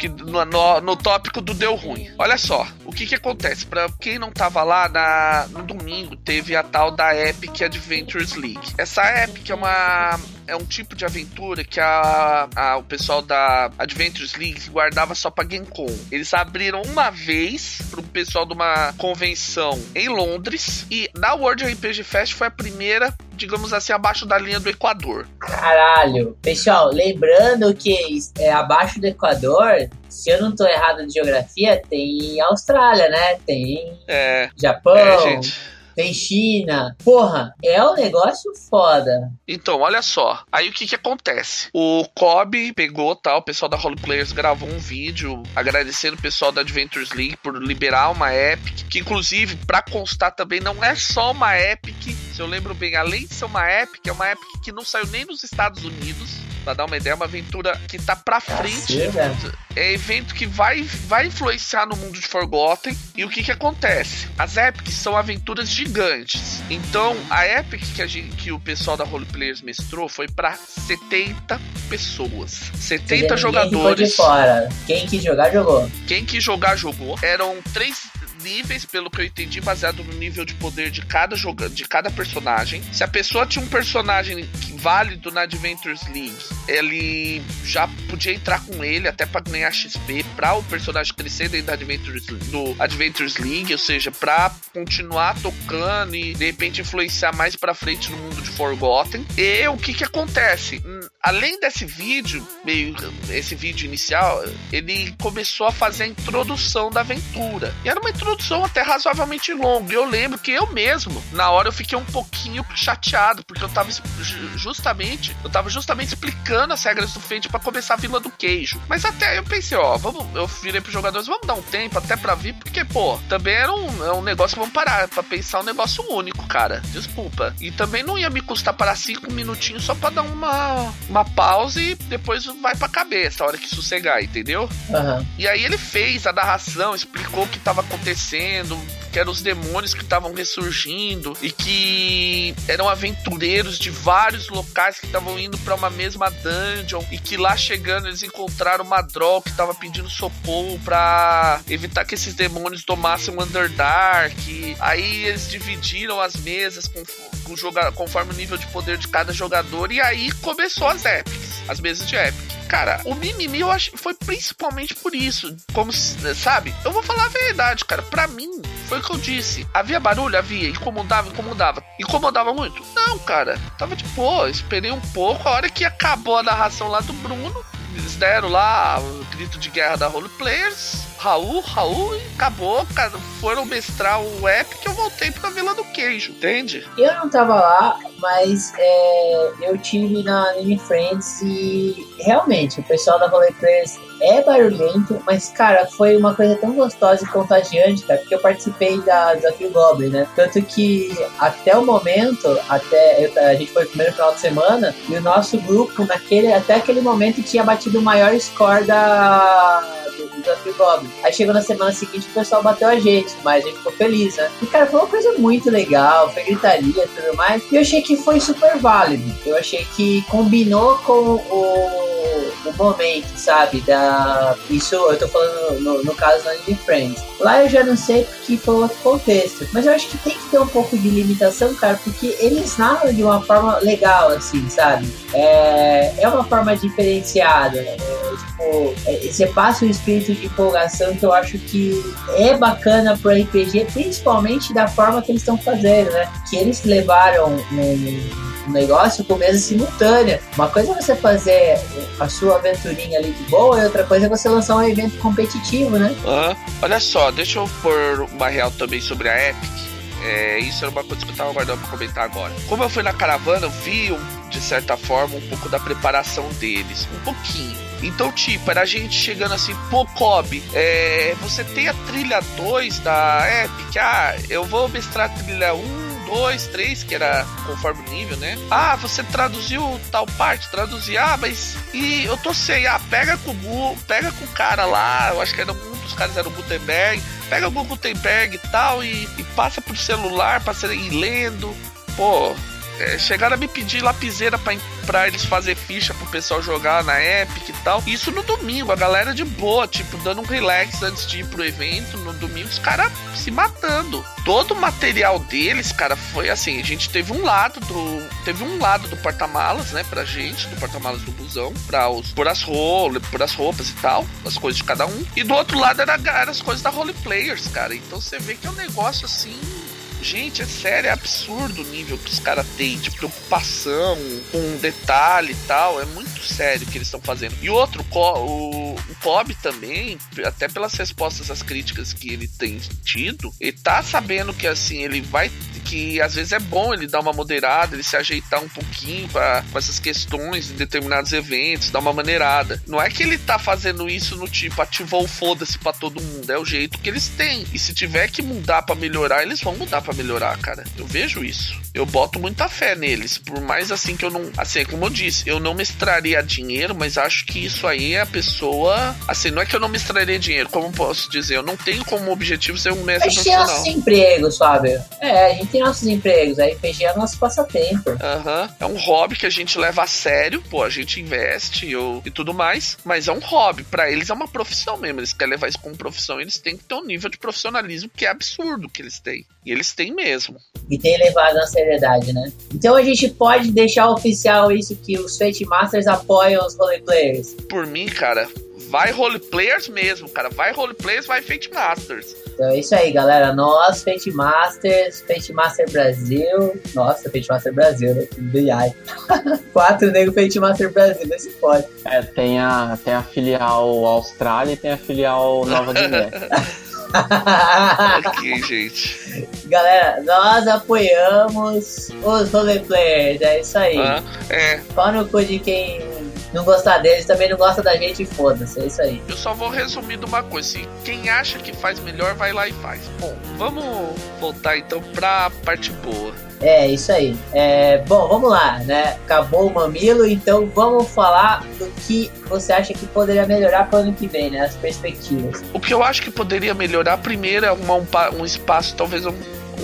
no, no tópico do deu ruim. Olha só, o que que acontece? Pra quem não tava lá, na, no domingo teve a tal da Epic Adventures League. Essa Epic é uma é um tipo de aventura que a, a, o pessoal da Adventures League guardava só pra Gamecom. Eles abriram uma vez pro pessoal de uma convenção em Londres e na World RPG Fest foi a primeira digamos assim, abaixo da linha do Equador. Caralho. Pessoal, lembrando que é, abaixo do Equador, se eu não tô errado de geografia, tem Austrália, né? Tem é, Japão. É, gente tem China. Porra, é um negócio foda. Então, olha só. Aí o que que acontece? O Kobe pegou, tá, o pessoal da Role Players gravou um vídeo agradecendo o pessoal da Adventures League por liberar uma Epic, que inclusive, para constar também, não é só uma Epic, se eu lembro bem, além de ser uma Epic, é uma Epic que não saiu nem nos Estados Unidos. Pra dar uma ideia, é uma aventura que tá pra frente. É evento que vai, vai influenciar no mundo de Forgotten. E o que que acontece? As Epics são aventuras gigantes. Então, a Epic que, a gente, que o pessoal da Roleplayers mestrou foi para 70 pessoas. 70 jogadores. de fora. Quem quis jogar, jogou. Quem quis jogar, jogou. Eram três níveis, pelo que eu entendi, baseado no nível de poder de cada joga de cada personagem. Se a pessoa tinha um personagem válido na Adventures League, ele já podia entrar com ele até para ganhar XP para o personagem crescer dentro da Adventures, do Adventures League, ou seja, para continuar tocando e de repente influenciar mais para frente no mundo de Forgotten. E o que que acontece? Hum, além desse vídeo, meio esse vídeo inicial, ele começou a fazer a introdução da aventura. E era uma introdução introdução até razoavelmente longa. Eu lembro que eu mesmo, na hora, eu fiquei um pouquinho chateado, porque eu tava justamente, eu tava justamente explicando as regras do Fate para começar a Vila do Queijo. Mas até eu pensei, ó, vamos, eu virei pros jogadores, vamos dar um tempo até pra vir, porque, pô, também era um, é um negócio, vamos parar pra pensar um negócio único, cara. Desculpa. E também não ia me custar parar cinco minutinhos só pra dar uma, uma pausa e depois vai pra cabeça a hora que sossegar, entendeu? Uhum. E aí ele fez a narração, explicou o que tava acontecendo acontecendo, que eram os demônios que estavam ressurgindo e que eram aventureiros de vários locais que estavam indo para uma mesma dungeon e que lá chegando eles encontraram uma Droll que estava pedindo socorro para evitar que esses demônios tomassem o Underdark. Aí eles dividiram as mesas com, com joga, conforme o nível de poder de cada jogador e aí começou as epics, as mesas de epic. Cara, o mimimi eu acho foi principalmente por isso. Como, sabe? Eu vou falar a verdade, cara. Pra mim, foi o que eu disse. Havia barulho? Havia. Incomodava? Incomodava. Incomodava muito? Não, cara. Tava de boa. Esperei um pouco. A hora que acabou a narração lá do Bruno, eles deram lá o grito de guerra da Role Players. Raul, Raul e acabou, cara. Foram mestrar o app que eu voltei pra Vila do Queijo, entende? Eu não tava lá, mas é, eu tive na Anime Friends e realmente o pessoal da Roller Players é barulhento, mas cara, foi uma coisa tão gostosa e contagiante, cara, porque eu participei da Desafio Goblin, né? Tanto que até o momento, até eu, a gente foi o primeiro final de semana, e o nosso grupo, naquele, até aquele momento, tinha batido o maior score da do Desafio Goblin. Aí chegou na semana seguinte o pessoal bateu a gente, mas a gente ficou feliz, né? E cara, foi uma coisa muito legal, foi gritaria e tudo mais. E eu achei que foi super válido. Eu achei que combinou com o, o momento, sabe? Da. Isso eu tô falando no, no caso da Anime Friends. Lá eu já não sei porque foi outro contexto. Mas eu acho que tem que ter um pouco de limitação, cara, porque eles narram de uma forma legal, assim, sabe? É, é uma forma diferenciada. Né? É, tipo, é, você passa um espírito de empolgação que eu acho que é bacana pro RPG, principalmente da forma que eles estão fazendo, né? Que eles levaram um um negócio com mesa simultânea. Uma coisa é você fazer a sua aventurinha ali de boa e outra coisa é você lançar um evento competitivo, né? Olha só, deixa eu pôr uma real também sobre a Epic. É, isso era uma coisa que eu tava guardando pra comentar agora. Como eu fui na caravana, eu vi, de certa forma, um pouco da preparação deles. Um pouquinho. Então, tipo, era a gente chegando assim, pô, Kobe, é, você tem a trilha 2 da Epic? Ah, eu vou mestrar a trilha 1, 2, 3, que era conforme o nível, né? Ah, você traduziu tal parte, traduzir, ah, mas. E eu tô sem, ah, pega com o pega com o cara lá, eu acho que era um dos caras era o Gutenberg, pega o Gutenberg e tal, e, e passa pro celular pra ser ir lendo. Pô, é, chegaram a me pedir lapiseira pra, pra eles fazer ficha pro pessoal jogar na Epic e tal. Isso no domingo, a galera de boa, tipo, dando um relax antes de ir pro evento. No domingo, os caras se matando. Todo o material deles, cara, foi assim: a gente teve um lado do. Teve um lado do porta-malas, né, pra gente, do porta-malas do busão, pra os, por, as rolas, por as roupas e tal, as coisas de cada um. E do outro lado era, era as coisas da Role Players, cara. Então você vê que é um negócio assim Gente, é sério, é absurdo o nível que os caras têm de preocupação com detalhe e tal. É muito sério o que eles estão fazendo. E outro, o, o Cobb também, até pelas respostas às críticas que ele tem tido, ele tá sabendo que assim, ele vai que às vezes é bom ele dar uma moderada, ele se ajeitar um pouquinho para essas questões em determinados eventos, dar uma maneirada. Não é que ele tá fazendo isso no tipo ativou o foda-se para todo mundo, é o jeito que eles têm. E se tiver que mudar para melhorar, eles vão mudar para melhorar, cara. Eu vejo isso. Eu boto muita fé neles, por mais assim que eu não, assim, como eu disse, eu não mestraria dinheiro, mas acho que isso aí é a pessoa, assim, não é que eu não mestraria dinheiro, como posso dizer, eu não tenho como objetivo ser um mestre profissional. A gente tem nossos empregos, Fábio. É, a gente tem nossos empregos, a RPG é nosso passatempo. Aham. Uhum. É um hobby que a gente leva a sério, pô, a gente investe ou, e tudo mais, mas é um hobby. para eles é uma profissão mesmo. Eles querem levar isso como profissão, eles têm que ter um nível de profissionalismo que é absurdo que eles têm. E eles têm mesmo. E tem levado a seriedade, né? Então a gente pode deixar oficial isso que os Fate Masters apoiam os roleplayers. Por mim, cara, vai roleplayers mesmo, cara. Vai roleplayers, vai Fate Masters. Então é isso aí, galera. Nós, Fate Masters, Fate Master Brasil. Nossa, Fate Master Brasil, né? BI. Quatro nego Fate Master Brasil, não se pode. É, tem a, tem a filial Austrália e tem a filial Nova Guiné. ok, gente. Galera, nós apoiamos os roleplayers, é isso aí. Ah, é. Pau no cu de quem não gostar deles também não gosta da gente, foda-se, é isso aí. Eu só vou resumir de uma coisa, assim, quem acha que faz melhor, vai lá e faz. Bom, vamos voltar então pra parte boa. É, isso aí. É, bom, vamos lá, né? Acabou o mamilo, então vamos falar do que você acha que poderia melhorar para o ano que vem, né? As perspectivas. O que eu acho que poderia melhorar, primeiro, é um, um espaço, talvez um,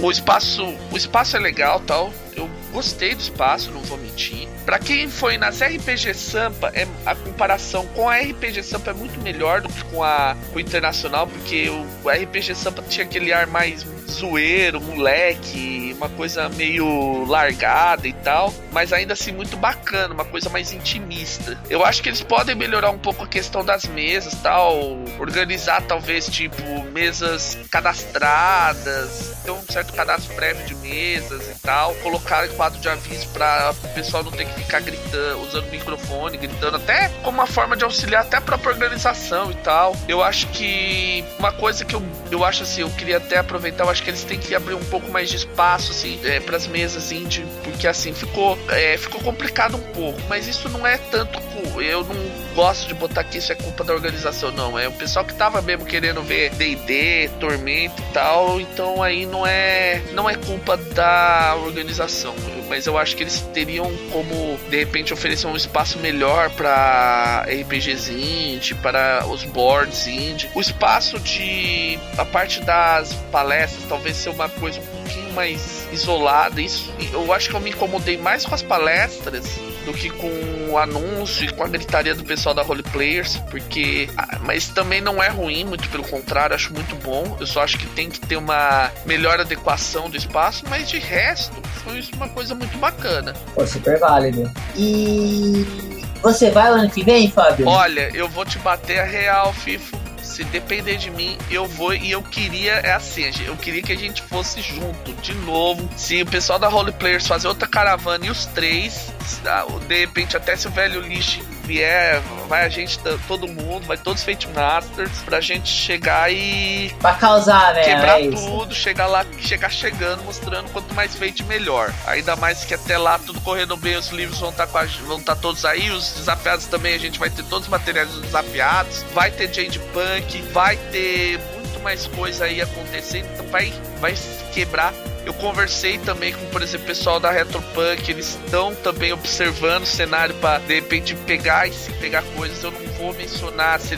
o espaço. O espaço é legal tal. Eu gostei do espaço, não vou mentir. Para quem foi nas RPG Sampa, é, a comparação com a RPG Sampa é muito melhor do que com a com o Internacional, porque o, o RPG Sampa tinha aquele ar mais zoeiro, moleque, uma coisa meio largada e tal, mas ainda assim muito bacana, uma coisa mais intimista. Eu acho que eles podem melhorar um pouco a questão das mesas, tal, organizar talvez tipo mesas cadastradas, ter um certo cadastro prévio de mesas e tal, colocar quadro de aviso para o pessoal não ter que ficar gritando, usando microfone, gritando, até como uma forma de auxiliar até a própria organização e tal. Eu acho que uma coisa que eu, eu acho assim, eu queria até aproveitar, eu acho que eles têm que abrir um pouco mais de espaço assim é, para as mesas indie, porque assim ficou é, ficou complicado um pouco, mas isso não é tanto eu não gosto de botar que isso é culpa da organização, não. É o pessoal que tava mesmo querendo ver D&D, Tormento e tal, então aí não é não é culpa da organização, mas eu acho que eles teriam como de repente oferecer um espaço melhor para RPGs indie, para os boards indie. O espaço de a parte das palestras talvez ser uma coisa um pouquinho mais isolada. Isso eu acho que eu me incomodei mais com as palestras do que com o anúncio e com a gritaria do pessoal da Role Players, porque. Ah, mas também não é ruim, muito pelo contrário, acho muito bom. Eu só acho que tem que ter uma melhor adequação do espaço, mas de resto, foi uma coisa muito bacana. Pô, super válido. E. Você vai ano que vem, Fábio? Olha, eu vou te bater a real, FIFO se depender de mim, eu vou e eu queria, é assim, eu queria que a gente fosse junto de novo. Se o pessoal da Role Players fazer outra caravana e os três, ah, de repente até se o velho lixo vier, vai a gente, todo mundo, vai todos Fate Masters, pra gente chegar e. Pra causar, né? Quebrar é tudo, chegar lá, chegar chegando, mostrando quanto mais Fate melhor. Ainda mais que até lá tudo correndo bem, os livros vão estar tá vão tá todos aí, os desafiados também, a gente vai ter todos os materiais dos desafiados, vai ter Jade Punk, vai ter muito mais coisa aí acontecendo, então vai, vai quebrar eu conversei também com, por exemplo, o pessoal da Retropunk, eles estão também observando o cenário para de repente pegar e se pegar coisas. Eu não vou mencionar se,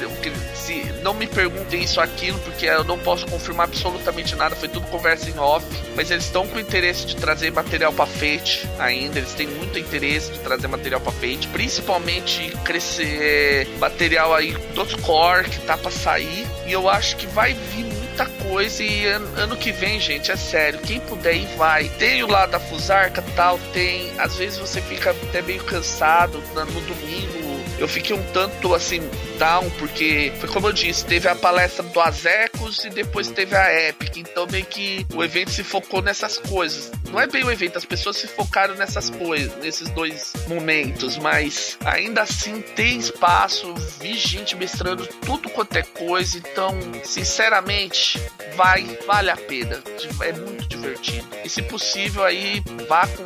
se não me perguntem isso aquilo, porque eu não posso confirmar absolutamente nada, foi tudo conversa em off, mas eles estão com interesse de trazer material para Fate ainda, eles têm muito interesse de trazer material para Fate, principalmente crescer é, material aí dos core que tá para sair, e eu acho que vai vir muita coisa e ano, ano, que vem, gente, é sério, quem puder ir vai. Tem o lado da Fusarca tal, tem. Às vezes você fica até meio cansado no domingo. Eu fiquei um tanto assim down, porque foi como eu disse, teve a palestra do Azecos e depois teve a Epic. Então meio que o evento se focou nessas coisas. Não é bem o evento, as pessoas se focaram nessas coisas, nesses dois momentos, mas ainda assim tem espaço, vi gente mestrando tudo quanto é coisa, então, sinceramente, vai, vale a pena. É muito divertido. E se possível aí, vá com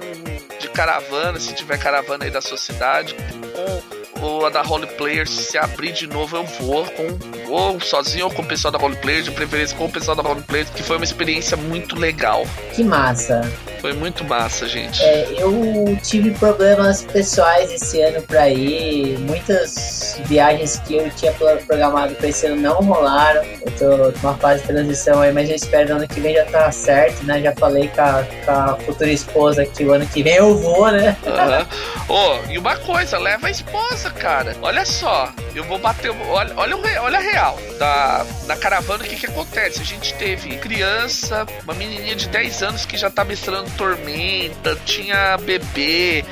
de caravana, se tiver caravana aí da sociedade, com ou a da Role Players se abrir de novo, eu vou com ou sozinho ou com o pessoal da Role Players, de preferência com o pessoal da Role Players, que foi uma experiência muito legal. Que massa. Foi muito massa, gente. É, eu tive problemas pessoais esse ano pra ir. Muitas viagens que eu tinha programado pra esse ano não rolaram. Eu tô numa fase de transição aí, mas eu espero que ano que vem já tá certo, né? Já falei com a, com a futura esposa que o ano que vem eu vou, né? Aham. Uhum. Oh, e uma coisa, leva a esposa, cara. Olha só, eu vou bater. Olha, olha, olha a real da, da caravana. O que, que acontece? A gente teve criança, uma menininha de 10 anos que já tá mestrando Tormenta, tinha bebê,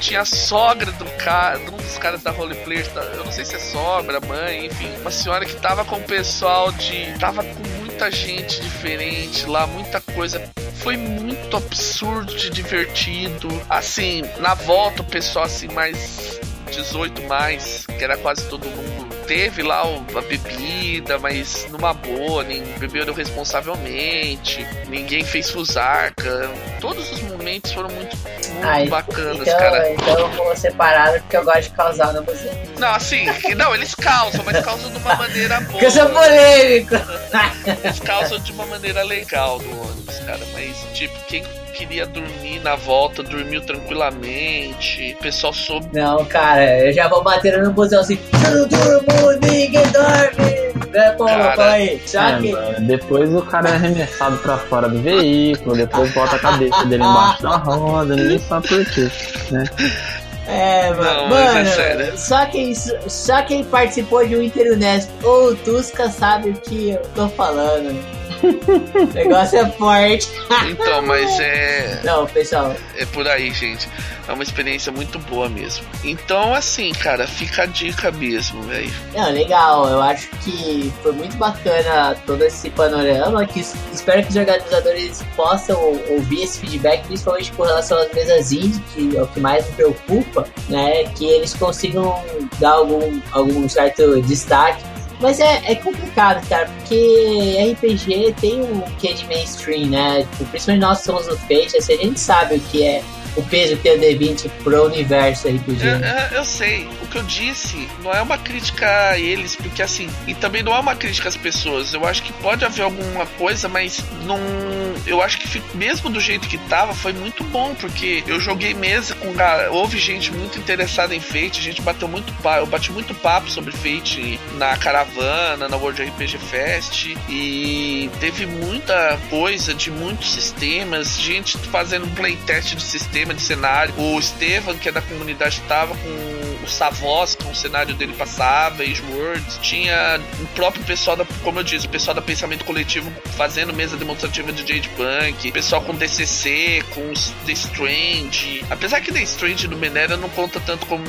tinha a sogra do cara, um dos caras da Roleplay, eu não sei se é sogra, mãe, enfim, uma senhora que tava com o pessoal de. tava com muita gente diferente lá, muita coisa. Foi muito absurdo de divertido. Assim, na volta o pessoal assim mais 18 mais, que era quase todo mundo teve lá a bebida, mas numa boa, nem bebeu responsavelmente, ninguém fez fusarca. Todos os momentos foram muito, muito Ai, bacanas, então, cara. Então eu vou separado porque eu gosto de causar no você. Não, assim, não, eles causam, mas causam de uma maneira boa. Porque eu sou polêmico. Eles causam de uma maneira legal no ônibus, cara. Mas, tipo, quem queria dormir na volta, dormiu tranquilamente. O pessoal soube. Não, cara, eu já vou bater no busão assim. Eu não durmo, ninguém dorme. Né, pô, cara, aí. É, depois o cara é arremessado pra fora do veículo, depois bota a cabeça dele embaixo da roda, ninguém sabe por quê, né? É, não, mano, é só, quem, só quem participou de um Inter Unesp ou Tusca sabe o que eu tô falando. o negócio é forte. Então, mas é. Não, pessoal. É por aí, gente. É uma experiência muito boa mesmo. Então, assim, cara, fica a dica mesmo, velho. Não, legal. Eu acho que foi muito bacana todo esse panorama. Que espero que os organizadores possam ouvir esse feedback, principalmente com relação às mesas indie, que é o que mais me preocupa, né? Que eles consigam dar algum, algum certo destaque mas é, é complicado, cara, porque RPG tem um quê de mainstream, né? Tipo, principalmente nós somos no Fate, assim, a gente sabe o que é o peso que tem o D20 pro universo RPG. Né? Eu, eu, sei. O que eu disse não é uma crítica a eles, porque assim, e também não é uma crítica às pessoas. Eu acho que pode haver alguma coisa, mas não. Eu acho que mesmo do jeito que tava, foi muito bom, porque eu joguei mesa com. Houve gente muito interessada em Fate, a gente bateu muito papo. Eu bati muito papo sobre Fate na caravana, na World RPG Fest, e teve muita coisa de muitos sistemas, gente fazendo playtest de sistema de cenário. O Estevam, que é da comunidade, tava com o Savos, é um cenário dele passava, Words. Tinha o próprio pessoal da, como eu disse, o pessoal da Pensamento Coletivo fazendo mesa demonstrativa de Jade Punk, pessoal com DCC, com The Strange. Apesar que The Strange do Menera não conta tanto como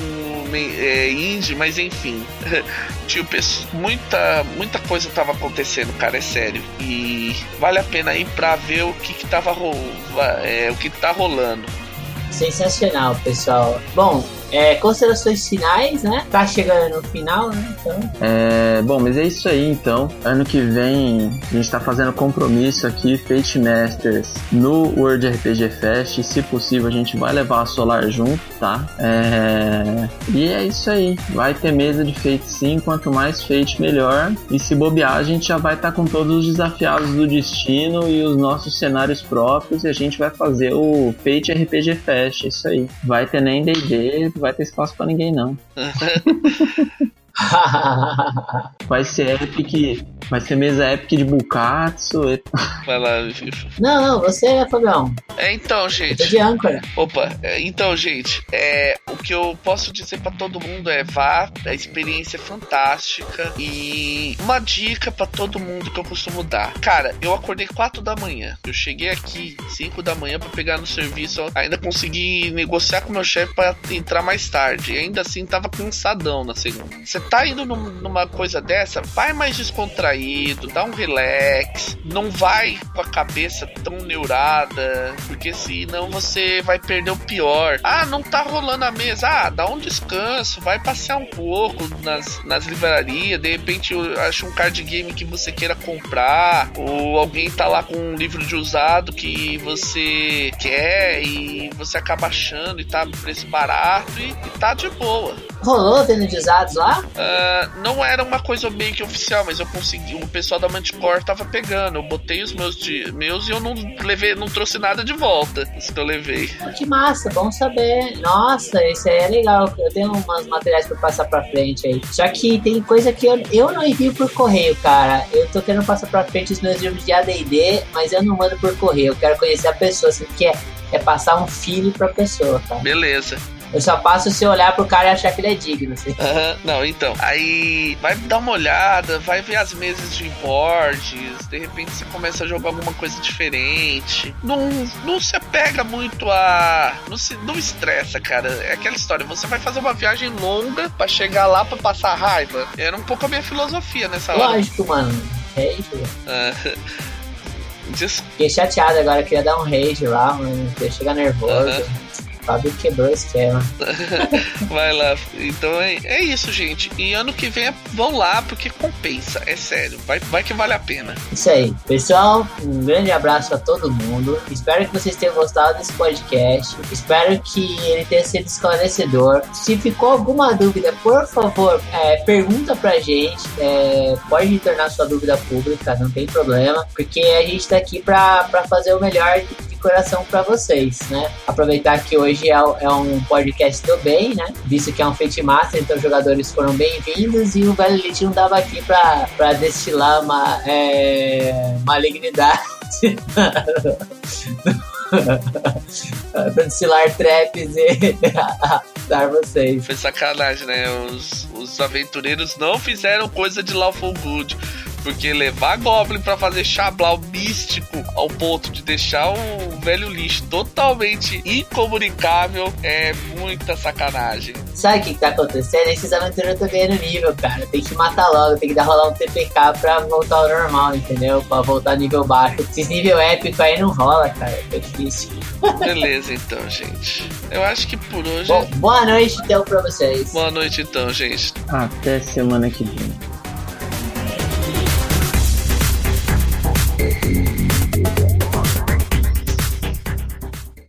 é, indie, mas enfim. Tinha muita, muita coisa tava acontecendo, cara, é sério. E vale a pena ir pra ver o que, que tava é, o que tá rolando. Sensacional, pessoal. Bom, é, considerações finais, né? Tá chegando no final, né? Então... É, bom, mas é isso aí então. Ano que vem a gente tá fazendo compromisso aqui, Fate Masters, no World RPG Fest. Se possível, a gente vai levar a Solar junto, tá? É... E é isso aí. Vai ter mesa de Fate sim. Quanto mais Fate, melhor. E se bobear, a gente já vai estar tá com todos os desafiados do destino e os nossos cenários próprios. E a gente vai fazer o Fate RPG Fest. Isso aí. Vai ter nem DD, vai ter espaço para ninguém, não. vai ser epic. Vai ser mesa epic de Bukatsu. Vai lá, Não, não, você é Fabião. É então, gente. Eu de âncora. Opa, é, então, gente, é, o que eu posso dizer para todo mundo é vá, a experiência é fantástica e uma dica para todo mundo que eu costumo dar. Cara, eu acordei 4 da manhã. Eu cheguei aqui 5 da manhã para pegar no serviço, ainda consegui negociar com meu chefe para entrar mais tarde. E ainda assim tava cansadão na segunda. Você tá indo num, numa coisa dessa, vai mais descontraído, dá um relax, não vai com a cabeça tão neurada, porque senão você vai perder o pior. Ah, não tá rolando a mesa, ah, dá um descanso, vai passear um pouco nas, nas livrarias, de repente acha um card game que você queira comprar, ou alguém tá lá com um livro de usado que você quer e você acaba achando e tá preço barato e, e tá de boa. Rolou venda de usados lá? Uh, não era uma coisa meio que oficial, mas eu consegui. O pessoal da Manticore tava pegando. Eu botei os meus, de, meus e eu não levei, não trouxe nada de volta. Isso que eu levei. Que massa, bom saber. Nossa, isso aí é legal. Eu tenho umas materiais pra passar pra frente aí. Só que tem coisa que eu, eu não envio por correio, cara. Eu tô querendo passar pra frente os meus livros de ADD, mas eu não mando por correio. Eu quero conhecer a pessoa. Você quer é passar um filho pra pessoa, cara. Beleza. Eu só passo se olhar pro cara e achar que ele é digno, assim. Uhum, não, então. Aí vai dar uma olhada, vai ver as mesas de boards, de repente você começa a jogar alguma coisa diferente. Não, não se apega muito a. Não se não estressa, cara. É aquela história, você vai fazer uma viagem longa para chegar lá para passar raiva. Era um pouco a minha filosofia nessa hora. Lógico, mano. É isso. Uh, Just... Fiquei chateado agora, queria dar um rage lá, mano. Queria chegar nervoso. Fábio quebrou o esquema. Vai lá. Então é, é isso, gente. E ano que vem vão lá porque compensa. É sério. Vai, vai que vale a pena. Isso aí. Pessoal, um grande abraço a todo mundo. Espero que vocês tenham gostado desse podcast. Espero que ele tenha sido esclarecedor. Se ficou alguma dúvida, por favor, é, pergunta pra gente. É, pode tornar sua dúvida pública, não tem problema. Porque a gente tá aqui pra, pra fazer o melhor coração para vocês, né? Aproveitar que hoje é, é, um podcast do bem, né? Visto que é um Fate Master, então os jogadores foram bem-vindos e o Velho não dava aqui para destilar uma é, malignidade. pra destilar traps e dar vocês. Foi sacanagem, né? Os, os aventureiros não fizeram coisa de Lawful Good Porque levar Goblin para fazer Xablau místico ao ponto de deixar o velho lixo totalmente incomunicável é muita sacanagem. Sabe o que, que tá acontecendo? Esses aventureiros estão ganhando nível, cara. Tem que matar logo, tem que dar rolar um TPK pra voltar ao normal, entendeu? Pra voltar nível baixo. Esses nível épico aí não rola, cara. É difícil. Beleza, então, gente. Eu acho que por hoje. Bom, boa noite, então, pra vocês. Boa noite, então, gente. Até semana que vem.